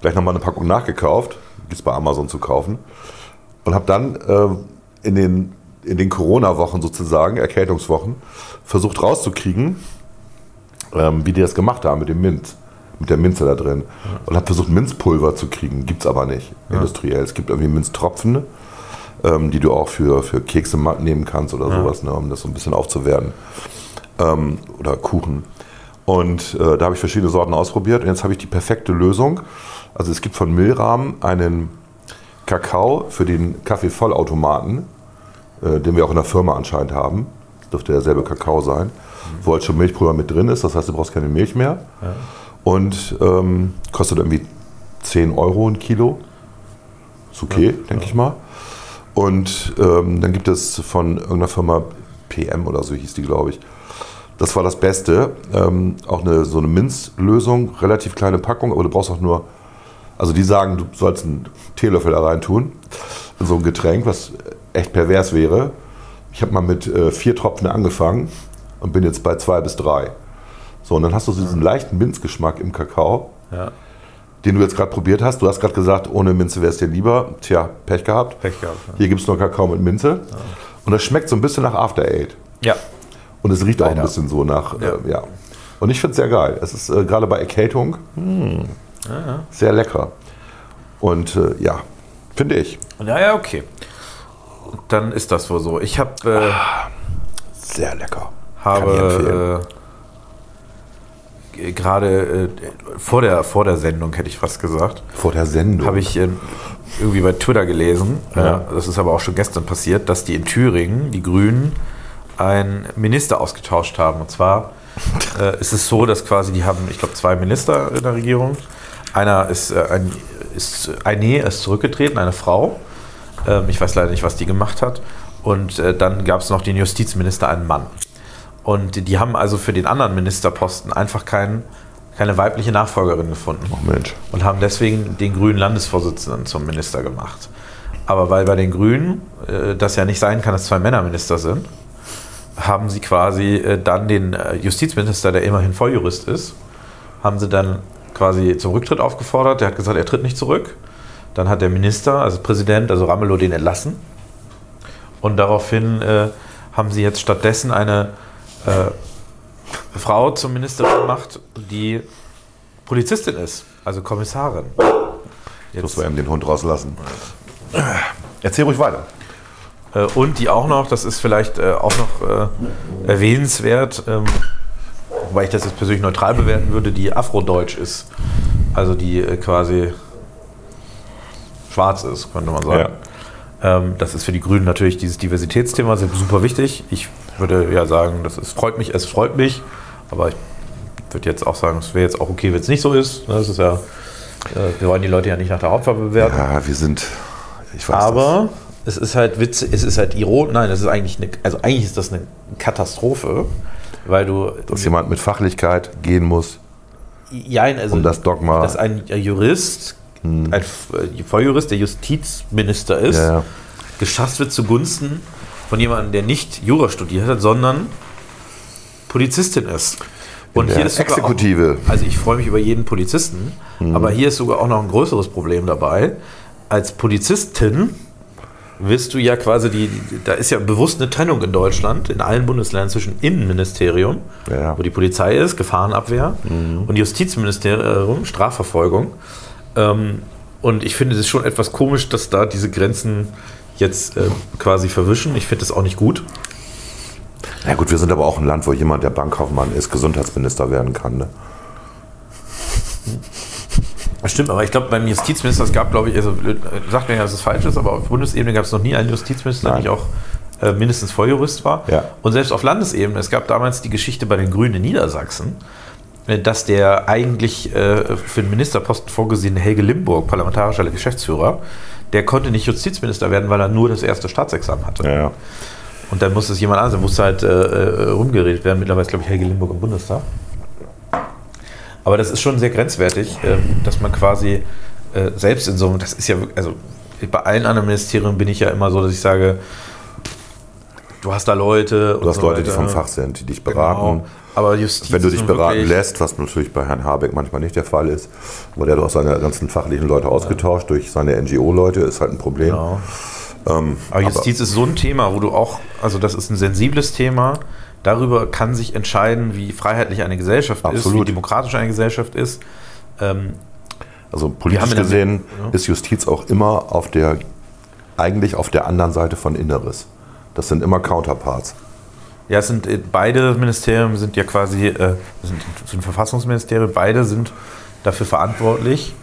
gleich nochmal eine Packung nachgekauft. Gibt es bei Amazon zu kaufen. Und habe dann äh, in den, in den Corona-Wochen sozusagen, Erkältungswochen, versucht rauszukriegen, ähm, wie die das gemacht haben mit dem Minz, mit der Minze da drin. Und habe versucht, Minzpulver zu kriegen. Gibt es aber nicht industriell. Es gibt irgendwie Minztropfen, ähm, die du auch für, für Kekse nehmen kannst oder sowas, ne, um das so ein bisschen aufzuwerten. Ähm, oder Kuchen. Und äh, da habe ich verschiedene Sorten ausprobiert und jetzt habe ich die perfekte Lösung. Also es gibt von Milram einen Kakao für den Kaffeevollautomaten, äh, den wir auch in der Firma anscheinend haben. Das dürfte derselbe Kakao sein, wo halt schon Milchpulver mit drin ist. Das heißt, du brauchst keine Milch mehr. Und ähm, kostet irgendwie 10 Euro ein Kilo. Ist okay, denke ich mal. Und ähm, dann gibt es von irgendeiner Firma PM oder so hieß die, glaube ich. Das war das Beste. Ähm, auch eine, so eine Minzlösung, relativ kleine Packung, aber du brauchst auch nur, also die sagen, du sollst einen Teelöffel da rein tun, in so ein Getränk, was echt pervers wäre. Ich habe mal mit äh, vier Tropfen angefangen und bin jetzt bei zwei bis drei. So, und dann hast du so diesen leichten Minzgeschmack im Kakao, Ja. den du jetzt gerade probiert hast. Du hast gerade gesagt, ohne Minze wäre es dir lieber. Tja, Pech gehabt. Pech gehabt, ja. Hier gibt es nur Kakao mit Minze. Und das schmeckt so ein bisschen nach After Eight. Ja. Und es riecht auch ein bisschen so nach, Ja. Äh, ja. Und ich finde es sehr geil. Es ist äh, gerade bei Erkältung hm, sehr lecker. Und äh, ja, finde ich. Ja, ja, okay. Dann ist das wohl so. Ich habe äh, Sehr lecker. Kann ich empfehlen. Gerade äh, vor, der, vor der Sendung, hätte ich fast gesagt, Vor der Sendung. habe ich äh, irgendwie bei Twitter gelesen, äh, das ist aber auch schon gestern passiert, dass die in Thüringen, die Grünen, einen Minister ausgetauscht haben. Und zwar <laughs> äh, ist es so, dass quasi die haben, ich glaube, zwei Minister in der Regierung. Einer ist, äh, ein, ist eine ist zurückgetreten, eine Frau. Ähm, ich weiß leider nicht, was die gemacht hat. Und dann gab es noch den Justizminister, einen Mann. Und die haben also für den anderen Ministerposten einfach kein, keine weibliche Nachfolgerin gefunden Oh Mensch. und haben deswegen den grünen Landesvorsitzenden zum Minister gemacht. Aber weil bei den Grünen äh, das ja nicht sein kann, dass zwei Männer Minister sind, haben sie quasi äh, dann den äh, Justizminister, der immerhin Volljurist ist, haben sie dann quasi zum Rücktritt aufgefordert. Der hat gesagt, er tritt nicht zurück. Dann hat der Minister, also Präsident, also Ramelow, den entlassen. Und daraufhin äh, haben sie jetzt stattdessen eine äh, Frau zum Ministerin gemacht, die Polizistin ist, also Kommissarin. Jetzt muss man eben den Hund rauslassen. Erzähl ruhig weiter. Äh, und die auch noch, das ist vielleicht äh, auch noch äh, erwähnenswert, ähm, wobei ich das jetzt persönlich neutral bewerten würde, die afrodeutsch ist. Also die quasi schwarz ist, könnte man sagen. Ähm, das ist für die Grünen natürlich dieses Diversitätsthema super wichtig. Ich würde ja sagen, das ist, freut mich, es freut mich, aber ich würde jetzt auch sagen, es wäre jetzt auch okay, wenn es nicht so ist. Ne, Das ist ja, äh, wir wollen die Leute ja nicht nach der Hauptfarbe bewerten. Ja, wir sind. Ich weiß Aber es ist halt witzig, es ist halt ironisch, nein, es ist eigentlich eine, also eigentlich ist das eine Katastrophe, weil du, das, dass jemand mit Fachlichkeit gehen muss. ja, also, um das Dogma- dass ein Jurist, ein F- äh, Volljurist, der Justizminister ist, Ja, ja. geschasst wird zugunsten von jemandem, der nicht Jura studiert hat, sondern Polizistin ist. Und hier ist sogar Exekutive. Auch, also ich freue mich über jeden Polizisten, aber hier ist sogar auch noch ein größeres Problem dabei. Als Polizistin wirst du ja quasi die, da ist ja bewusst eine Trennung in Deutschland, in allen Bundesländern zwischen Innenministerium, Ja. wo die Polizei ist, Gefahrenabwehr, und Justizministerium, Strafverfolgung. Ähm, und ich finde es schon etwas komisch, dass da diese Grenzen jetzt äh, quasi verwischen. Ich finde das auch nicht gut. Ja gut, wir sind aber auch ein Land, wo jemand, der Bankkaufmann ist, Gesundheitsminister werden kann. Ne? Stimmt, aber ich glaube, beim Justizminister, es gab, glaube ich, also äh, sagt mir ja, dass es falsch ist, aber auf Bundesebene gab es noch nie einen Justizminister, der nicht auch äh, mindestens Volljurist war. Ja. Und selbst auf Landesebene, es gab damals die Geschichte bei den Grünen in Niedersachsen, dass der eigentlich äh, für den Ministerposten vorgesehene Helge Limburg, parlamentarischer Geschäftsführer, der konnte nicht Justizminister werden, weil er nur das erste Staatsexamen hatte. Ja. Und dann musste es jemand anderes, musste halt äh, äh, rumgeredet werden. Mittlerweile ist, glaube ich, Helge Limburg im Bundestag. Aber das ist schon sehr grenzwertig, äh, dass man quasi äh, selbst in so einem, das ist ja wirklich, also bei allen anderen Ministerien bin ich ja immer so, dass ich sage, du hast da Leute. Du hast Leute, die vom Fach sind, die dich beraten. Genau. Aber Justiz Wenn du dich beraten lässt, was natürlich bei Herrn Habeck manchmal nicht der Fall ist, der hat auch seine ganzen fachlichen Leute ausgetauscht durch seine NGO-Leute, ist halt ein Problem. Genau. Ähm, Aber Justiz ist so ein Thema, wo du auch, also das ist ein sensibles Thema. Darüber kann sich entscheiden, wie freiheitlich eine Gesellschaft ist, wie Absolut. demokratisch eine Gesellschaft ist. Ähm, Also politisch gesehen Ja. ist Justiz auch immer auf der, eigentlich auf der anderen Seite von Inneres. Das sind immer Counterparts. Ja, es sind äh, beide Ministerien sind ja quasi äh, sind, sind Verfassungsministerien, beide sind dafür verantwortlich.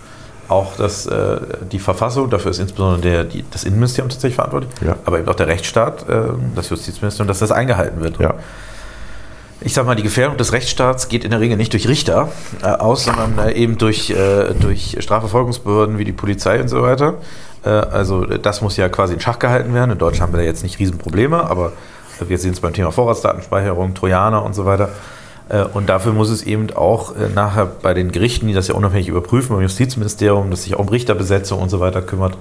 Auch das, äh, die Verfassung, dafür ist insbesondere der, die, das Innenministerium tatsächlich verantwortlich, Ja. aber eben auch der Rechtsstaat, äh, das Justizministerium, dass das eingehalten wird. Ja. Ich sag mal, die Gefährdung des Rechtsstaats geht in der Regel nicht durch Richter äh, aus, sondern äh, eben durch, durch Strafverfolgungsbehörden wie die Polizei und so weiter. Also das muss ja quasi in Schach gehalten werden. In Deutschland haben wir da jetzt nicht Riesenprobleme, aber wir sehen es beim Thema Vorratsdatenspeicherung, Trojaner und so weiter. Äh, Und dafür muss es eben auch äh, nachher bei den Gerichten, die das ja unabhängig überprüfen, beim Justizministerium, das sich auch um Richterbesetzung und so weiter kümmert,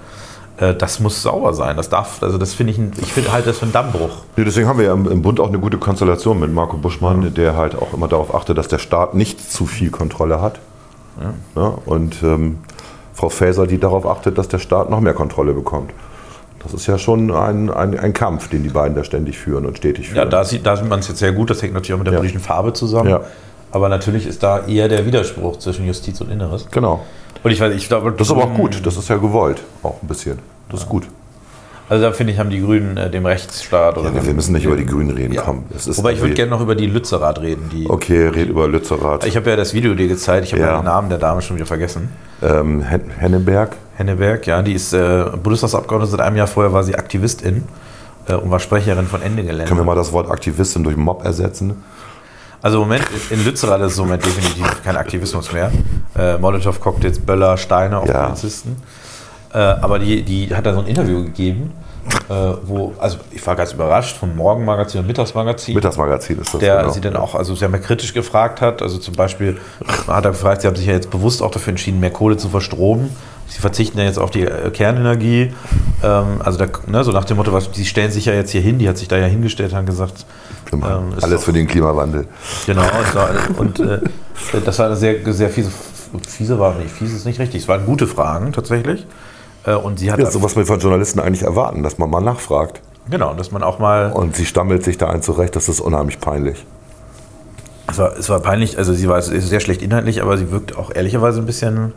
äh, das muss sauber sein. Das darf, also das finde ich, ich finde halt das für einen Dammbruch. Nee, deswegen haben wir ja im, Bund auch eine gute Konstellation mit Marco Buschmann, der halt auch immer darauf achtet, dass der Staat nicht zu viel Kontrolle hat. Ja. und ähm, Frau Faeser, die darauf achtet, dass der Staat noch mehr Kontrolle bekommt. Das ist ja schon ein, ein, ein Kampf, den die beiden da ständig führen und stetig führen. Ja, da sieht, da sieht man es jetzt sehr gut. Das hängt natürlich auch mit der Ja. politischen Farbe zusammen. Ja. Aber natürlich ist da eher der Widerspruch zwischen Justiz und Inneres. Genau. Und ich weiß, ich glaube, Das ist aber auch gut. Das ist ja gewollt, auch ein bisschen. Das ist gut. Also da finde ich, haben die Grünen äh, dem Rechtsstaat oder Ja, wir müssen nicht über die Grünen reden. Ja. Komm, Wobei ich würde gerne noch über die Lützerath reden. Die, Okay, red über Lützerath. Ich habe ja das Video dir gezeigt. Ich habe Ja. ja. den Namen der Dame schon wieder vergessen. ähm, Hen- Henneberg. Ja, die ist äh, Bundestagsabgeordnete seit einem Jahr. Vorher war sie Aktivistin äh, und war Sprecherin von Ende Gelände. Können wir mal das Wort Aktivistin durch Mob ersetzen? Also im Moment, in Lützerath ist es im Moment definitiv kein Aktivismus mehr. Äh, Molotow-Cocktails, Böller, Steine auf Ja. Polizisten. Äh, aber die, die hat da so ein Interview gegeben, äh, wo, also ich war ganz überrascht, vom Morgenmagazin und Mittagsmagazin. Mittagsmagazin ist das. der genau. sie dann auch, also sehr mal kritisch gefragt hat. Also zum Beispiel hat er gefragt, sie haben sich ja jetzt bewusst auch dafür entschieden, mehr Kohle zu verstromen. Sie verzichten ja jetzt auf die äh, Kernenergie. Ähm, also da, ne, so nach dem Motto, was, sie stellen sich ja jetzt hier hin, die hat sich da ja hingestellt und gesagt, ähm, ist Alles doch- für den Klimawandel. Genau, und, äh, das war eine sehr, sehr fiese, fiese war nicht, fiese ist nicht richtig, es waren gute Fragen tatsächlich. Äh, und sie hat, Ja, so was wir von Journalisten eigentlich erwarten, dass man mal nachfragt. genau, dass man auch mal, Und sie stammelt sich da ein zurecht, das ist unheimlich peinlich. es war, es war peinlich, also sie war sehr schlecht inhaltlich, aber sie wirkte auch ehrlicherweise ein bisschen,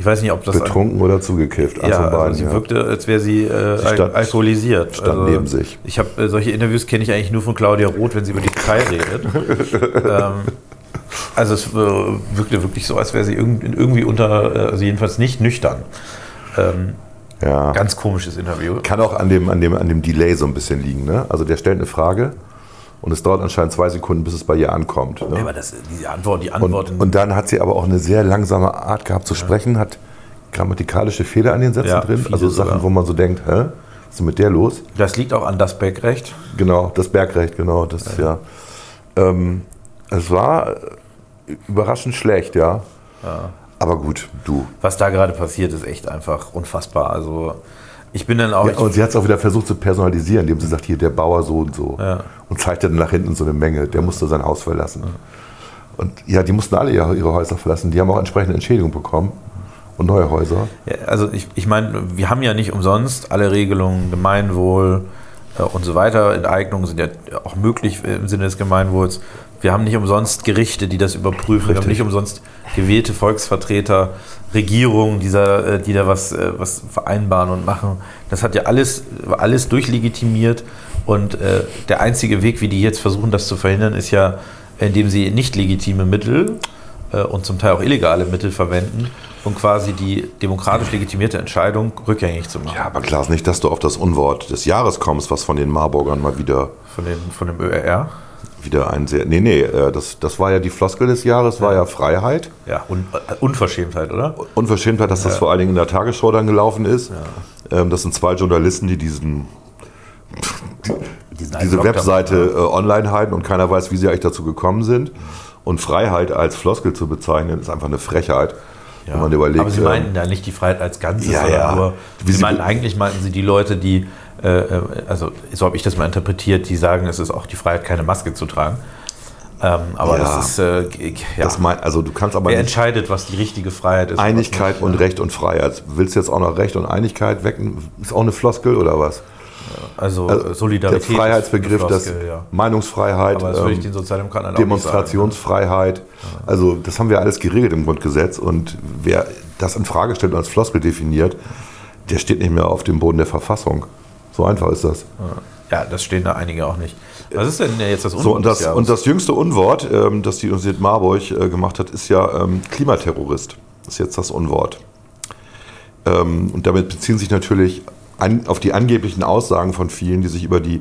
ich weiß nicht, ob das... Betrunken oder zugekifft. eins Ja, also sie ja. wirkte, als wäre sie äh, Sie stand- al alkoholisiert. stand also, neben sich. Ich habe äh, solche Interviews kenne ich eigentlich nur von Claudia Roth, wenn sie über die Türkei redet. <laughs> ähm, also es äh, wirkte wirklich so, als wäre sie irgend, irgendwie unter, äh, also jedenfalls nicht nüchtern. Ähm, ja. ganz komisches Interview. Kann auch an dem, an, dem, an dem Delay so ein bisschen liegen. Ne? Also der stellt eine Frage und es dauert anscheinend zwei Sekunden, bis es bei ihr ankommt. Ja, Ne? aber das, die Antwort, die Und, Antworten. und dann hat sie aber auch eine sehr langsame Art gehabt zu sprechen, hat grammatikalische Fehler an den Sätzen Ja, drin, also Sachen, sogar. wo man so denkt, hä? Was ist denn mit der los? das liegt auch an das Backrecht. Genau, das Bergrecht, genau, das ist ja. Ähm, es war überraschend schlecht, ja. Aber gut, du. Was da gerade passiert, ist echt einfach unfassbar. Also ich bin dann auch. Ja, und sie hat es auch wieder versucht zu personalisieren, indem sie sagt, hier der Bauer so und so. Ja. Und zeigte dann nach hinten so eine Menge, der musste sein Haus verlassen. Und ja, die mussten alle ihre, ihre Häuser verlassen. Die haben auch entsprechende Entschädigung bekommen. Und neue Häuser. Ja, also ich, ich meine, wir haben ja nicht umsonst alle Regelungen, Gemeinwohl äh, und so weiter. Enteignungen sind ja auch möglich im Sinne des Gemeinwohls. Wir haben nicht umsonst Gerichte, die das überprüfen. Wir haben Richtig. nicht umsonst gewählte Volksvertreter, Regierungen, die da, äh, die da was, äh, was vereinbaren und machen. Das hat ja alles, alles durchlegitimiert. Und äh, der einzige Weg, wie die jetzt versuchen, das zu verhindern, ist ja, indem sie nicht legitime Mittel äh, und zum Teil auch illegale Mittel verwenden, um quasi die demokratisch legitimierte Entscheidung rückgängig zu machen. Ja, aber klar ist nicht, dass du auf das Unwort des Jahres kommst, was von den Marburgern mal wieder, Von, den, von dem ÖRR. Wieder ein sehr. Nee, nee, äh, das, das war ja die Floskel des Jahres, war ja Freiheit. Ja, Un äh, Unverschämtheit, oder? Unverschämtheit, dass das vor allen Dingen in der Tagesschau dann gelaufen ist. Ähm, das sind zwei Journalisten, die diesen, Diesen diese Webseite äh, online halten und keiner weiß, wie sie eigentlich dazu gekommen sind. Und Freiheit als Floskel zu bezeichnen, ist einfach eine Frechheit. Ja. Wenn man überlegt, aber sie ähm, meinten da nicht die Freiheit als Ganzes, Ja, sondern ja. nur, sie sie- meinten, eigentlich meinten sie die Leute, die, also so habe ich das mal interpretiert, die sagen, es ist auch die Freiheit, keine Maske zu tragen. Ähm, aber Ja. das ist, äh, ja. das mein, also du kannst aber wer entscheidet, was die richtige Freiheit ist? und Einigkeit nicht, und ja. Recht und Freiheit. Willst du jetzt auch noch Recht und Einigkeit wecken? Ist auch eine Floskel oder was? Also, Also Solidarität. Der Freiheitsbegriff, eine das Floskel, ja. Meinungsfreiheit, das ähm, auch nicht Demonstrationsfreiheit. Also das haben wir alles geregelt im Grundgesetz und wer das in Frage stellt und als Floskel definiert, der steht nicht mehr auf dem Boden der Verfassung. So einfach ist das. Ja, das stehen da einige auch nicht. Was ist denn jetzt das So, und das, und das jüngste Unwort, ähm, das die Universität Marburg äh, gemacht hat, ist ja ähm, Klimaterrorist. Das ist jetzt das Unwort. Ähm, und damit beziehen sich natürlich an, auf die angeblichen Aussagen von vielen, die sich über die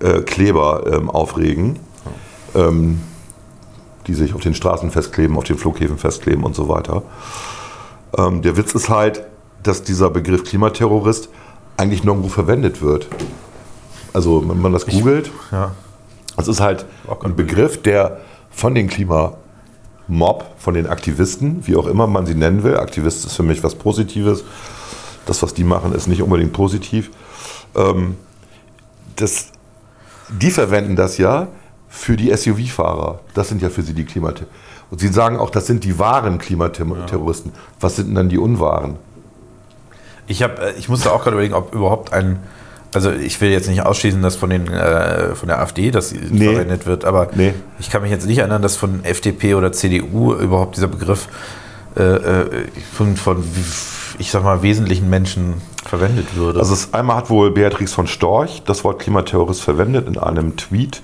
äh, Kleber ähm, aufregen, ähm, die sich auf den Straßen festkleben, auf den Flughäfen festkleben und so weiter. Ähm, der Witz ist halt, dass dieser Begriff Klimaterrorist eigentlich nirgendwo verwendet wird. Also, wenn man das googelt, ja. das ist halt ein Begriff, der von den Klimamob, von den Aktivisten, wie auch immer man sie nennen will, Aktivist ist für mich was Positives, das, was die machen, ist nicht unbedingt positiv. Ähm, das, die verwenden das ja für die SUV-Fahrer. Das sind ja für sie die Klimaterroristen. Und sie sagen auch, das sind die wahren Klimaterroristen. Was sind denn dann die unwahren? Ich, hab, äh, ich musste auch gerade überlegen, ob überhaupt ein. Also ich will jetzt nicht ausschließen, dass von, den, äh, von der AfD das Nee. verwendet wird, aber Nee. ich kann mich jetzt nicht erinnern, dass von FDP oder CDU überhaupt dieser Begriff äh, äh, von, von, ich sag mal, wesentlichen Menschen verwendet würde. Also es, einmal hat wohl Beatrix von Storch das Wort Klimaterrorist verwendet in einem Tweet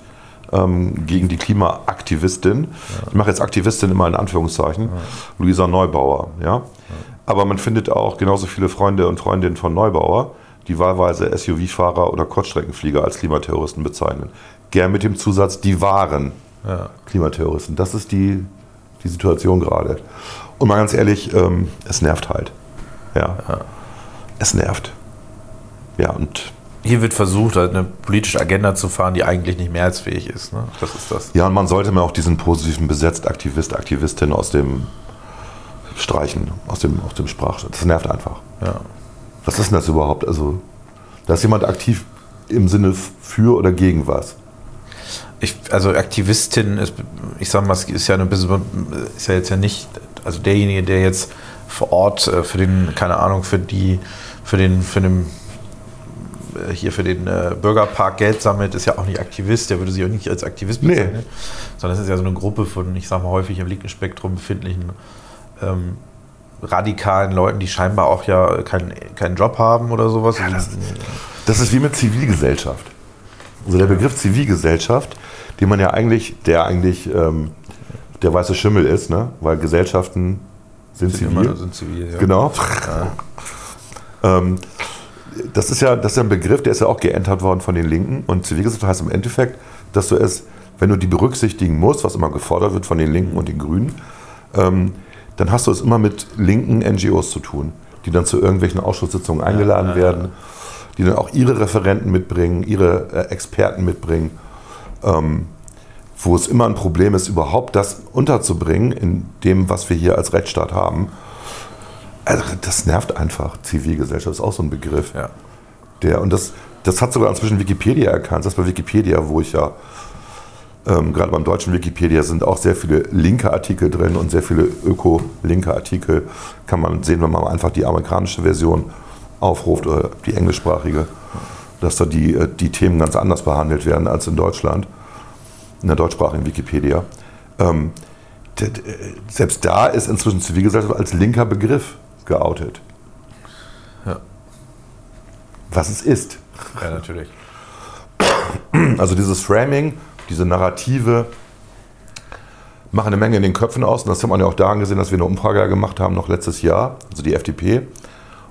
ähm, gegen die Klimaaktivistin. Ich mache jetzt Aktivistin immer in Anführungszeichen. Luisa Neubauer. Ja? Aber man findet auch genauso viele Freunde und Freundinnen von Neubauer, die wahlweise SUV-Fahrer oder Kurzstreckenflieger als Klimaterroristen bezeichnen. Gern mit dem Zusatz, die waren ja. Klimaterroristen. Das ist die, die Situation gerade. Und mal ganz ehrlich, ähm, es nervt halt. Ja. Es nervt. Ja, und Hier wird versucht, halt eine politische Agenda zu fahren, die eigentlich nicht mehrheitsfähig ist. Ne? Das ist das. Ja, und man sollte mir auch diesen positiven besetzt Aktivist, Aktivistin aus dem Streichen, aus dem, aus dem Sprach. Das nervt einfach. Ja. Was ist denn das überhaupt? Also, da ist jemand aktiv im Sinne für oder gegen was? Ich, also Aktivistin ist, ich sag mal, es ist ja eine bisschen, ist ja jetzt ja nicht, also derjenige, der jetzt vor Ort äh, für den, keine Ahnung, für die, für den, für den, äh, hier für den äh, Bürgerpark Geld sammelt, ist ja auch nicht Aktivist, der würde sich auch nicht als Aktivist Nee. bezeichnen, sondern es ist ja so eine Gruppe von, ich sag mal, häufig im linken Spektrum befindlichen ähm, radikalen Leuten, die scheinbar auch ja keinen, keinen Job haben oder sowas. das- Das ist wie mit Zivilgesellschaft. Also der Begriff Zivilgesellschaft, den man ja eigentlich, der eigentlich ähm, der weiße Schimmel ist, ne? weil Gesellschaften sind, sind zivil. immer- sind zivil, ja. Genau. ähm, das, ist ja, das ist ja ein Begriff, der ist ja auch geändert worden von den Linken. Und Zivilgesellschaft heißt im Endeffekt, dass du es, wenn du die berücksichtigen musst, was immer gefordert wird von den Linken und den Grünen, ähm, dann hast du es immer mit linken NGOs zu tun, die dann zu irgendwelchen Ausschusssitzungen eingeladen werden, die dann auch ihre Referenten mitbringen, ihre äh, Experten mitbringen, ähm, wo es immer ein Problem ist, überhaupt das unterzubringen in dem, was wir hier als Rechtsstaat haben. Also das nervt einfach. Zivilgesellschaft ist auch so ein Begriff. Ja. Der, und das, das hat sogar inzwischen Wikipedia erkannt. Das ist bei Wikipedia, wo ich ja, ähm, gerade beim deutschen Wikipedia sind auch sehr viele linke Artikel drin und sehr viele öko-linke Artikel. Kann man sehen, wenn man einfach die amerikanische Version aufruft oder die englischsprachige, dass da die, äh, die Themen ganz anders behandelt werden als in Deutschland, in der deutschsprachigen Wikipedia. Ähm, selbst da ist inzwischen Zivilgesellschaft als linker Begriff geoutet. Ja. Was es ist. ja, natürlich. Also dieses Framing, diese Narrative machen eine Menge in den Köpfen aus. Und das hat man ja auch daran gesehen, dass wir eine Umfrage gemacht haben, noch letztes Jahr, also die FDP.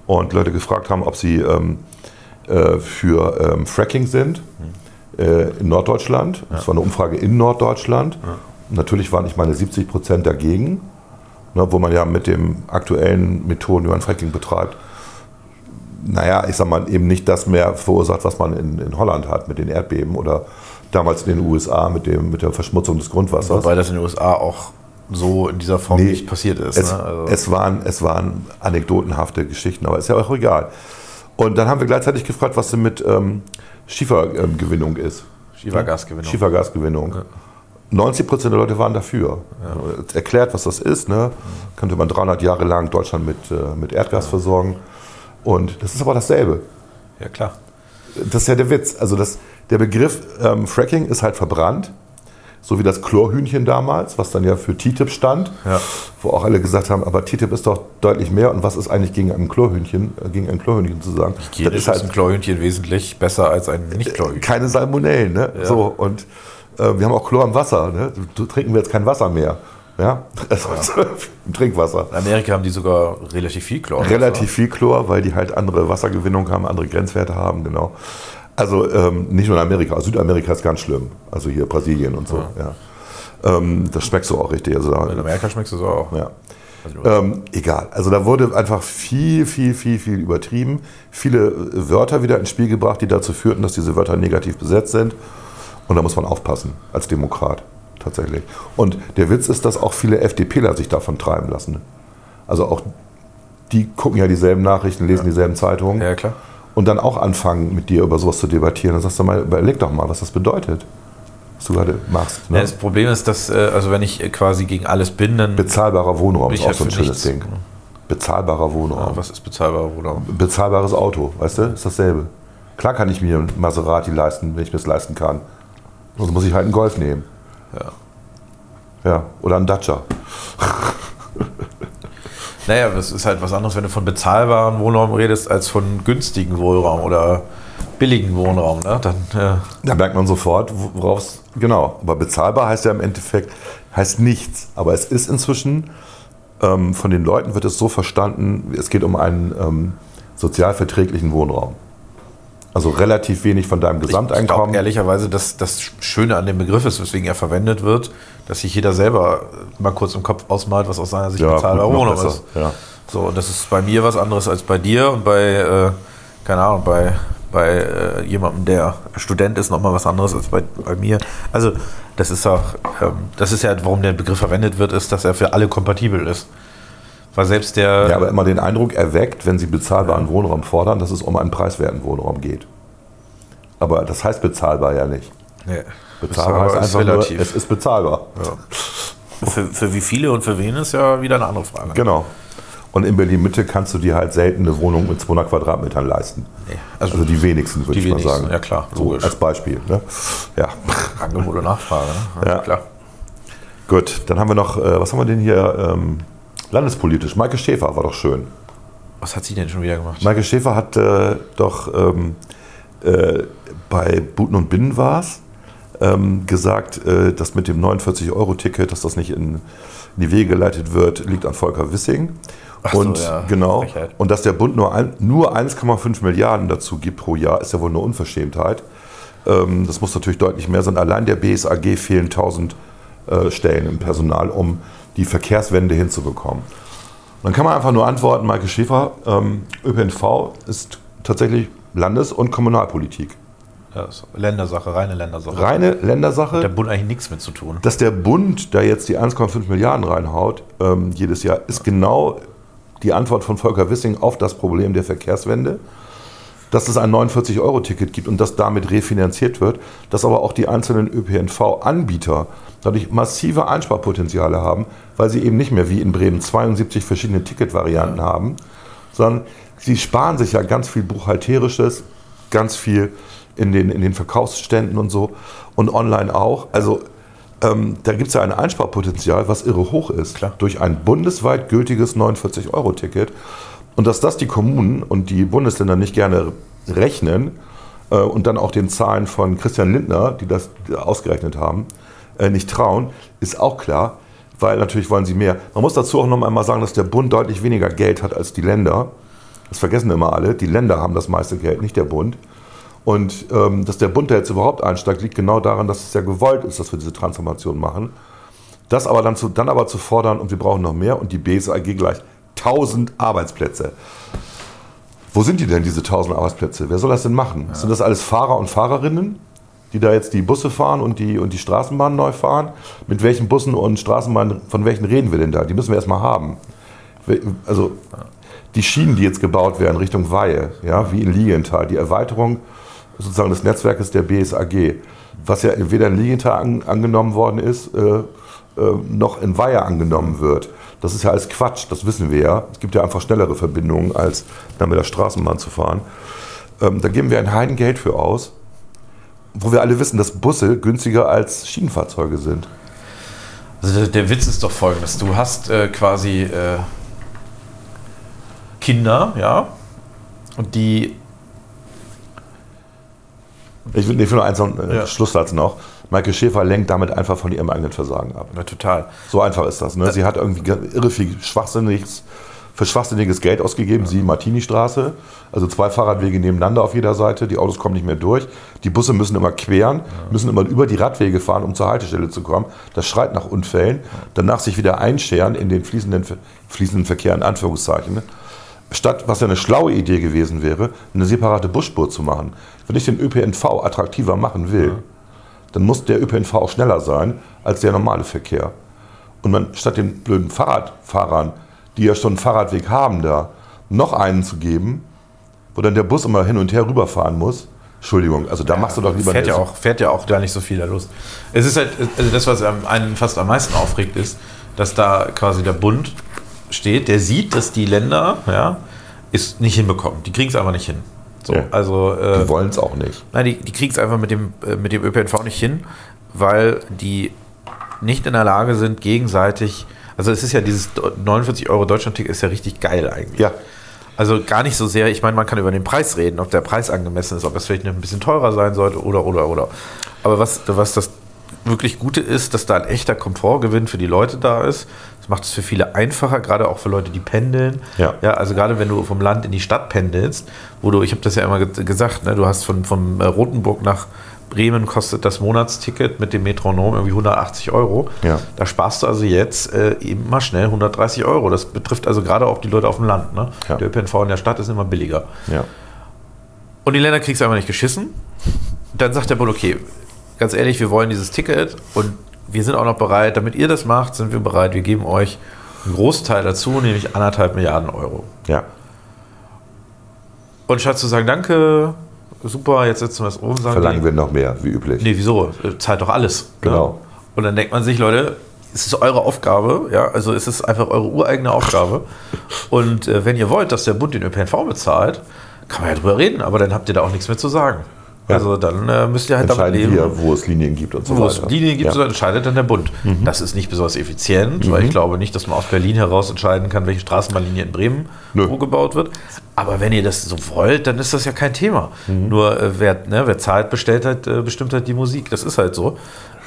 Und Leute gefragt haben, ob sie ähm, äh, für ähm, Fracking sind äh, in Norddeutschland. Ja. Das war eine Umfrage in Norddeutschland. Ja. Natürlich waren ich meine 70 Prozent dagegen, ne, wo man ja mit den aktuellen Methoden, wie man Fracking betreibt, naja, ich sag mal, eben nicht das mehr verursacht, was man in, in Holland hat mit den Erdbeben oder damals in den USA mit, dem, mit der Verschmutzung des Grundwassers. Wobei das in den USA auch so in dieser Form nee, nicht passiert ist. Es, ne? also es, waren, es waren anekdotenhafte Geschichten, aber ist ja auch egal. Und dann haben wir gleichzeitig gefragt, was denn mit ähm, Schiefergewinnung ist. Schiefergasgewinnung. Schiefergasgewinnung. Ja. 90 Prozent der Leute waren dafür. Ja. Erklärt, was das ist. Ne? Könnte man 300 Jahre lang Deutschland mit, äh, mit Erdgas ja. versorgen. Und das ist aber dasselbe. Ja, klar. Das ist ja der Witz. Also das, der Begriff ähm, Fracking ist halt verbrannt. So wie das Chlorhühnchen damals, was dann ja für TTIP stand, ja. wo auch alle gesagt haben, aber TTIP ist doch deutlich mehr. Und was ist eigentlich gegen ein Chlorhühnchen, äh, gegen ein Chlorhühnchen zu sagen? Hygienisch ist, halt ist ein Chlorhühnchen wesentlich besser als ein Nicht-Chlorhühnchen. Keine Salmonellen, ne? Ja. So, und äh, wir haben auch Chlor im Wasser. Ne? Du, trinken wir jetzt kein Wasser mehr. Ja, <laughs> also ja. <laughs> Trinkwasser. In Amerika haben die sogar relativ viel Chlor. Relativ viel Chlor, weil die halt andere Wassergewinnung haben, andere Grenzwerte haben, genau. Also ähm, nicht nur in Amerika, Südamerika ist ganz schlimm. Also hier Brasilien und so. Ja. ja. Ähm, das schmeckst du auch richtig. Also in Amerika schmeckst du es auch. Ja. Ähm, egal. Also da wurde einfach viel, viel, viel, viel übertrieben. Viele Wörter wieder ins Spiel gebracht, die dazu führten, dass diese Wörter negativ besetzt sind. Und da muss man aufpassen als Demokrat tatsächlich. Und der Witz ist, dass auch viele FDPler sich davon treiben lassen. Also auch die gucken ja dieselben Nachrichten, lesen ja. dieselben Zeitungen. Ja, klar und dann auch anfangen, mit dir über sowas zu debattieren. Dann sagst du mal, überleg doch mal, was das bedeutet, was du gerade machst. Ne? Ja, das Problem ist, dass, äh, also wenn ich quasi gegen alles bin, dann. Bezahlbarer Wohnraum ist auch halt so ein schönes Ding. Bezahlbarer Wohnraum. Ja, was ist bezahlbarer Wohnraum? Bezahlbares Auto, weißt du, ist dasselbe. Klar kann ich mir ein Maserati leisten, wenn ich mir es leisten kann. Sonst muss ich halt einen Golf nehmen. Ja. Ja, oder einen Dacia. <laughs> Naja, das ist halt was anderes, wenn du von bezahlbaren Wohnraum redest, als von günstigen Wohnraum oder billigen Wohnraum. Ne? Dann, ja. Da merkt man sofort, worauf es. Genau, aber bezahlbar heißt ja im Endeffekt heißt nichts. Aber es ist inzwischen, ähm, von den Leuten wird es so verstanden, es geht um einen ähm, sozialverträglichen Wohnraum. Also relativ wenig von deinem Gesamteinkommen. Ich glaube ehrlicherweise, dass das Schöne an dem Begriff ist, weswegen er verwendet wird, dass sich jeder selber mal kurz im Kopf ausmalt, was aus seiner Sicht ja, bezahlbar Wohnung ist. Ja. So, und das ist bei mir was anderes als bei dir und bei, äh, keine Ahnung, bei, bei äh, jemandem, der Student ist, nochmal was anderes als bei, bei mir. Also, das ist auch, ähm, das ist ja, warum der Begriff verwendet wird, ist, dass er für alle kompatibel ist. Weil selbst der. Ja, aber immer den Eindruck erweckt, wenn Sie bezahlbaren ja. Wohnraum fordern, dass es um einen preiswerten Wohnraum geht. Aber das heißt bezahlbar ja nicht. Nee. Bezahlbar ist, einfach relativ. Nur, es ist bezahlbar. Ja. Für, für wie viele und für wen ist ja wieder eine andere Frage. Genau. Und in Berlin-Mitte kannst du dir halt selten eine Wohnung mit 200 Quadratmetern leisten. Nee, also, also, die wenigsten, würde ich wenigsten, mal sagen. Ja, klar, logisch. So, als Beispiel. Ne? Ja. Angebot und Nachfrage. Ne? Ja, klar. Gut, dann haben wir noch, äh, was haben wir denn hier? Ähm, landespolitisch. Maike Schäfer war doch schön. Was hat sie denn schon wieder gemacht? Maike Schäfer hat äh, doch ähm, äh, bei Buten und Binnen war es, ähm, gesagt, äh, dass mit dem 49-Euro-Ticket, dass das nicht in, in, die Wege geleitet wird, liegt an Volker Wissing. Ach und so, ja. genau. Frechheit. Und dass der Bund nur, ein, nur 1,5 Milliarden dazu gibt pro Jahr, ist ja wohl eine Unverschämtheit. Ähm, das muss natürlich deutlich mehr sein. Allein der BSAG fehlen 1000 äh, Stellen im Personal, um die Verkehrswende hinzubekommen. dann kann man einfach nur antworten, Maike Schäfer, ähm, ÖPNV ist tatsächlich Landes- und Kommunalpolitik. Ja, Ländersache, reine Ländersache. Reine Ländersache. Hat der Bund eigentlich nichts mit zu tun. Dass der Bund da jetzt die 1,5 Milliarden reinhaut ähm, jedes Jahr, ist ja. genau die Antwort von Volker Wissing auf das Problem der Verkehrswende. Dass es ein 49-Euro-Ticket gibt und das damit refinanziert wird, dass aber auch die einzelnen ÖPNV-Anbieter dadurch massive Einsparpotenziale haben, weil sie eben nicht mehr wie in Bremen 72 verschiedene Ticketvarianten ja. haben, sondern sie sparen sich ja ganz viel Buchhalterisches, ganz viel in den, in den Verkaufsständen und so und online auch. Also ähm, da gibt es ja ein Einsparpotenzial, was irre hoch ist, Klar. durch ein bundesweit gültiges 49-Euro-Ticket. Und dass das die Kommunen und die Bundesländer nicht gerne rechnen äh, und dann auch den Zahlen von Christian Lindner, die das ausgerechnet haben, äh, nicht trauen, ist auch klar. weil natürlich wollen sie mehr. Man muss dazu auch noch einmal sagen, dass der Bund deutlich weniger Geld hat als die Länder. Das vergessen immer alle. Die Länder haben das meiste Geld, nicht der Bund. Und ähm, dass der Bund da jetzt überhaupt einsteigt, liegt genau daran, dass es ja gewollt ist, dass wir diese Transformation machen. Das aber dann, zu, dann aber zu fordern, und wir brauchen noch mehr, und die BSAG gleich 1000 Arbeitsplätze. Wo sind die denn, diese 1000 Arbeitsplätze? Wer soll das denn machen? Sind das alles Fahrer und Fahrerinnen, die da jetzt die Busse fahren und die, und die Straßenbahnen neu fahren? Mit welchen Bussen und Straßenbahnen, von welchen reden wir denn da? Die müssen wir erstmal haben. Also die Schienen, die jetzt gebaut werden Richtung Weihe, ja, wie in Lilienthal, die Erweiterung sozusagen des Netzwerkes der BSAG, was ja weder in Lilienthal an, angenommen worden ist, äh, äh, noch in Weihe angenommen wird. Das ist ja alles Quatsch, das wissen wir ja. Es gibt ja einfach schnellere Verbindungen, als dann mit der Straßenbahn zu fahren. Ähm, da geben wir ein Heidengeld für aus, wo wir alle wissen, dass Busse günstiger als Schienenfahrzeuge sind. Also der, Witz ist doch folgendes: Du hast äh, quasi äh, Kinder, ja, und die Ich will, ich will nur eins noch, äh, ja. Schlusssatz noch. Michael Schäfer lenkt damit einfach von ihrem eigenen Versagen ab. Ja, total. So einfach ist das. Ne? Sie hat irgendwie irre viel Schwachsinniges, für schwachsinniges Geld ausgegeben. Ja. Sie Martini-Straße, also zwei Fahrradwege nebeneinander auf jeder Seite. Die Autos kommen nicht mehr durch. Die Busse müssen immer queren, ja. müssen immer über die Radwege fahren, um zur Haltestelle zu kommen. Das schreit nach Unfällen. Danach sich wieder einscheren in den fließenden, fließenden Verkehr, in Anführungszeichen statt, was ja eine schlaue Idee gewesen wäre, eine separate Busspur zu machen. Wenn ich den ÖPNV attraktiver machen will, ja. Dann muss der ÖPNV auch schneller sein als der normale Verkehr. Und man statt den blöden Fahrradfahrern, die ja schon einen Fahrradweg haben da, noch einen zu geben, wo dann der Bus immer hin und her rüberfahren muss, Entschuldigung, also da ja, machst du doch lieber fährt ja auch Fährt ja auch gar nicht so viel da Lust. Es ist halt, also das, was einen fast am meisten aufregt, ist, dass da quasi der Bund steht, der sieht, dass die Länder ja, es nicht hinbekommen. Die kriegen es einfach nicht hin. So, ja. also, äh, die wollen es auch nicht. Nein, die, die kriegen es einfach mit dem, äh, mit dem ÖPNV nicht hin, weil die nicht in der Lage sind, gegenseitig. Also es ist ja dieses 49 Euro Deutschland-Ticket ist ja richtig geil eigentlich. Ja. Also gar nicht so sehr, ich meine, man kann über den Preis reden, ob der Preis angemessen ist, ob es vielleicht ein bisschen teurer sein sollte oder, oder, oder. Aber was, was das wirklich Gute ist, dass da ein echter Komfortgewinn für die Leute da ist. Das macht es für viele einfacher, gerade auch für Leute, die pendeln. Ja. ja also gerade wenn du vom Land in die Stadt pendelst, wo du, ich habe das ja immer gesagt, ne, du hast von, von äh, Rothenburg nach Bremen kostet das Monatsticket mit dem Metronom irgendwie 180 Euro. Ja. Da sparst du also jetzt äh, eben mal schnell 130 Euro. Das betrifft also gerade auch die Leute auf dem Land. Ne? Ja. Der ÖPNV in der Stadt ist immer billiger. Ja. Und die Länder kriegst du einfach nicht geschissen. Dann sagt der Bund, okay, ganz ehrlich, wir wollen dieses Ticket und wir sind auch noch bereit, damit ihr das macht, sind wir bereit, wir geben euch einen Großteil dazu, nämlich anderthalb Milliarden Euro. Ja. Und statt zu sagen, danke, super, jetzt setzen wir es um, sagen Verlangen die, wir noch mehr, wie üblich. Nee, wieso? Zahlt doch alles. Ne? Genau. Ne? Und dann denkt man sich, Leute, es ist eure Aufgabe, ja, also es ist einfach eure ureigene Aufgabe. Und äh, wenn ihr wollt, dass der Bund den ÖPNV bezahlt, kann man ja drüber reden, aber dann habt ihr da auch nichts mehr zu sagen. Also dann äh, müsst ihr halt damit leben. Wir, wo es Linien gibt und so wo weiter. Wo es Linien gibt, ja. so entscheidet dann der Bund. Mhm. Das ist nicht besonders effizient, mhm. weil ich glaube nicht, dass man aus Berlin heraus entscheiden kann, welche Straßenbahnlinie in Bremen Nö. wo gebaut wird. Aber wenn ihr das so wollt, dann ist das ja kein Thema. Mhm. Nur äh, wer, ne, wer zahlt, bestellt halt, äh, bestimmt halt die Musik. Das ist halt so.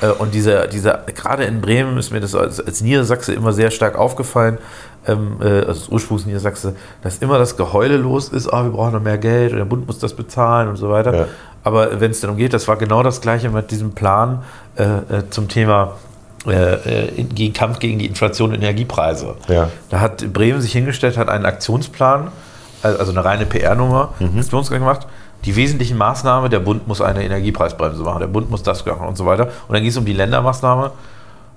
Äh, und dieser, dieser, gerade in Bremen ist mir das als, als Niedersachse immer sehr stark aufgefallen, ähm, äh, also Ursprungs Niedersachse, dass immer das Geheule los ist, oh, wir brauchen noch mehr Geld und der Bund muss das bezahlen und so weiter. Ja. Aber wenn es darum geht, das war genau das Gleiche mit diesem Plan äh, äh zum Thema äh, äh gegen Kampf gegen die Inflation und Energiepreise. Ja. Da hat Bremen sich hingestellt, hat einen Aktionsplan, also eine reine PR-Nummer, mhm. gemacht. Die wesentlichen Maßnahmen, der Bund muss eine Energiepreisbremse machen, der Bund muss das machen und so weiter. Und dann ging es um die Ländermaßnahme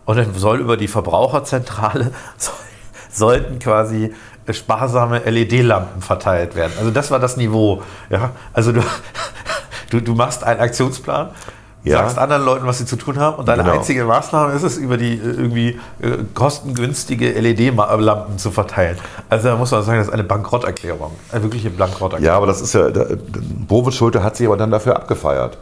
und dann soll über die Verbraucherzentrale <laughs> soll, sollten quasi sparsame LED-Lampen verteilt werden. Also das war das Niveau. Ja? Also du, <laughs> Du, du machst einen Aktionsplan, ja. sagst anderen Leuten, was sie zu tun haben und deine genau. einzige Maßnahme ist es, über die äh, irgendwie äh, kostengünstige LED-Lampen zu verteilen. Also da muss man sagen, das ist eine Bankrotterklärung, eine wirkliche Bankrotterklärung. Ja, aber das ist ja, Bovid Schulte hat sich aber dann dafür abgefeiert.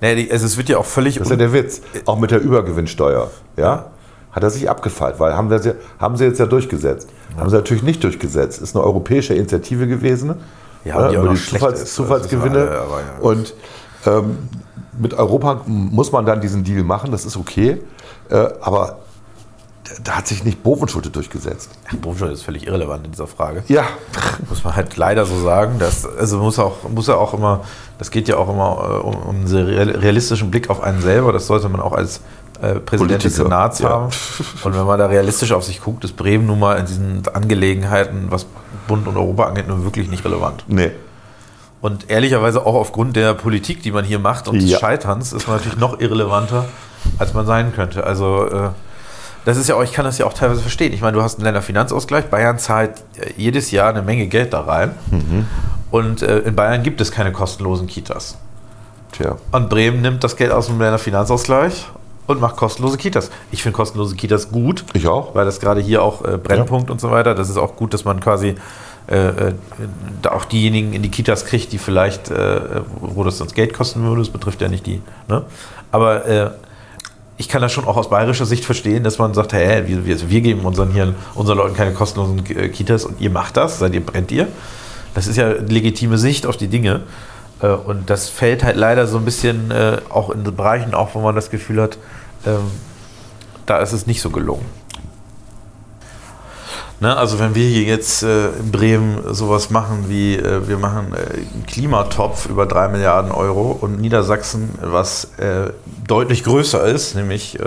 Nee, die, also es wird ja auch völlig... Das ist ja der Witz, auch mit der Übergewinnsteuer, ja, hat er sich abgefeilt, weil haben, wir, haben sie jetzt ja durchgesetzt. Ja. Haben sie natürlich nicht durchgesetzt. Ist eine europäische Initiative gewesen ja, die, über die Zufalls ist, Zufallsgewinne. Alle, ja. Und ähm, mit Europa muss man dann diesen Deal machen, das ist okay. Äh, aber da hat sich nicht Bovenschulte durchgesetzt. Ach, Bovenschulte ist völlig irrelevant in dieser Frage. Ja. <laughs> Muss man halt leider so sagen. Dass, also muss auch, muss ja auch immer, das geht ja auch immer äh, um, um einen realistischen Blick auf einen selber. Das sollte man auch als äh, Präsident des Senats ja. haben. Und wenn man da realistisch auf sich guckt, ist Bremen nun mal in diesen Angelegenheiten, was Bund und Europa angeht, nun wirklich nicht relevant. Nee. Und ehrlicherweise auch aufgrund der Politik, die man hier macht und des Ja. Scheiterns, ist man natürlich noch irrelevanter, als man sein könnte. Also äh, das ist ja auch, ich kann das ja auch teilweise verstehen. Ich meine, du hast einen Länderfinanzausgleich, Bayern zahlt äh, jedes Jahr eine Menge Geld da rein. Und äh, in Bayern gibt es keine kostenlosen Kitas. Tja. Und Bremen nimmt das Geld aus dem Länderfinanzausgleich und macht kostenlose Kitas. Ich finde kostenlose Kitas gut. Ich auch. Weil das gerade hier auch äh, Brennpunkt und so weiter, das ist auch gut, dass man quasi äh, äh, auch diejenigen in die Kitas kriegt, die vielleicht, äh, wo das sonst Geld kosten würde, das betrifft ja nicht die. Ne? Aber äh, ich kann das schon auch aus bayerischer Sicht verstehen, dass man sagt, hey, wir, wir, wir geben unseren, hier, unseren Leuten keine kostenlosen äh, Kitas und ihr macht das, seid ihr, brennt ihr. Das ist ja eine legitime Sicht auf die Dinge. Äh, Und das fällt halt leider so ein bisschen äh, auch in den Bereichen auf, wo man das Gefühl hat, ähm, da ist es nicht so gelungen. Ne, also wenn wir hier jetzt äh, in Bremen sowas machen wie, äh, wir machen äh, einen Klimatopf über 3 Milliarden Euro und Niedersachsen, was äh, deutlich größer ist, nämlich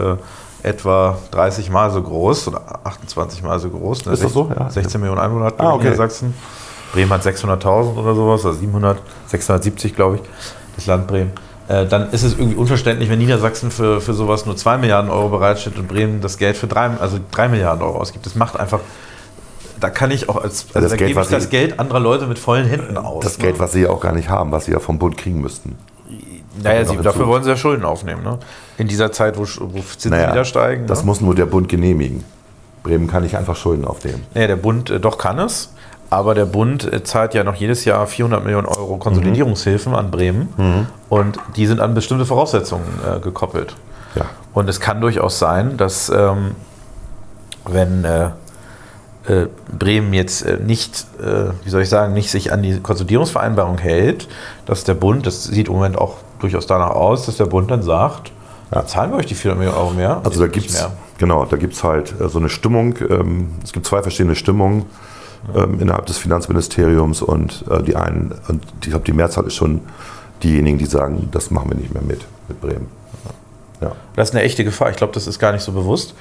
etwa 30 Mal so groß oder 28 Mal so groß. ne, Ist das so? Ja. 16 Millionen Einwohner hat Ah, okay. Niedersachsen. Bremen hat 600.000 oder sowas, also 700, 670 glaube ich, das Land Bremen. Äh, dann ist es irgendwie unverständlich, wenn Niedersachsen für, für sowas nur 2 Milliarden Euro bereitstellt und Bremen das Geld für 3, also 3 Milliarden Euro ausgibt. Das macht einfach, da kann ich auch als, also das da Geld, gebe ich das sie- Geld anderer Leute mit vollen Händen aus. Das ne? Geld, was sie ja auch gar nicht haben, was sie ja vom Bund kriegen müssten. naja, noch sie, dafür wollen sie ja Schulden aufnehmen. Ne? In dieser Zeit, wo, wo Zinsen wieder steigen. das ne? muss nur der Bund genehmigen. Bremen kann nicht einfach Schulden aufnehmen. Nee, der Bund äh, doch kann es, aber der Bund äh, zahlt ja noch jedes Jahr 400 Millionen Euro Konsolidierungshilfen an Bremen und die sind an bestimmte Voraussetzungen äh, gekoppelt. Ja. Und es kann durchaus sein, dass ähm, wenn äh, äh, Bremen jetzt äh, nicht, äh, wie soll ich sagen, nicht sich an die Konsolidierungsvereinbarung hält, dass der Bund, das sieht im Moment auch durchaus danach aus, dass der Bund dann sagt, Ja. zahlen wir euch die 400 Millionen Euro mehr? Also da gibt es genau, da gibt's halt so eine Stimmung. Ähm, es gibt zwei verschiedene Stimmungen ähm, innerhalb des Finanzministeriums und äh, die einen, und ich glaube, die Mehrzahl ist schon diejenigen, die sagen, das machen wir nicht mehr mit, mit Bremen. Ja. Das ist eine echte Gefahr. Ich glaube, das ist gar nicht so bewusst.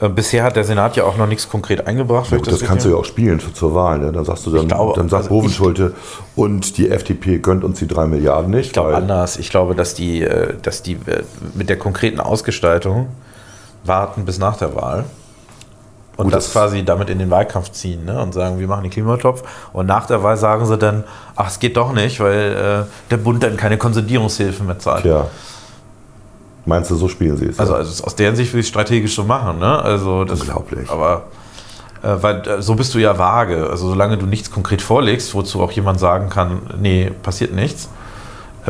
Äh, Bisher hat der Senat ja auch noch nichts konkret eingebracht. Ja, gut, das kannst du ja auch spielen für, zur Wahl. Ne? Dann sagst du dann, glaube, dann sagt also Bovenschulte und die FDP gönnt uns die drei Milliarden nicht. Ich glaube anders. Ich glaube, dass die, äh, dass die äh, mit der konkreten Ausgestaltung warten bis nach der Wahl und Gut, das, quasi damit in den Wahlkampf ziehen ne? und sagen, wir machen den Klimatopf. Und nach der Wahl sagen sie dann, ach, es geht doch nicht, weil äh, der Bund dann keine Konsolidierungshilfe mehr zahlt. Tja. Meinst du, so spielen sie es? Also, ja? also aus deren Sicht will ich es strategisch so machen. Ne? Also das, Unglaublich. Aber äh, weil äh, so bist du ja vage. Also solange du nichts konkret vorlegst, wozu auch jemand sagen kann, nee, passiert nichts,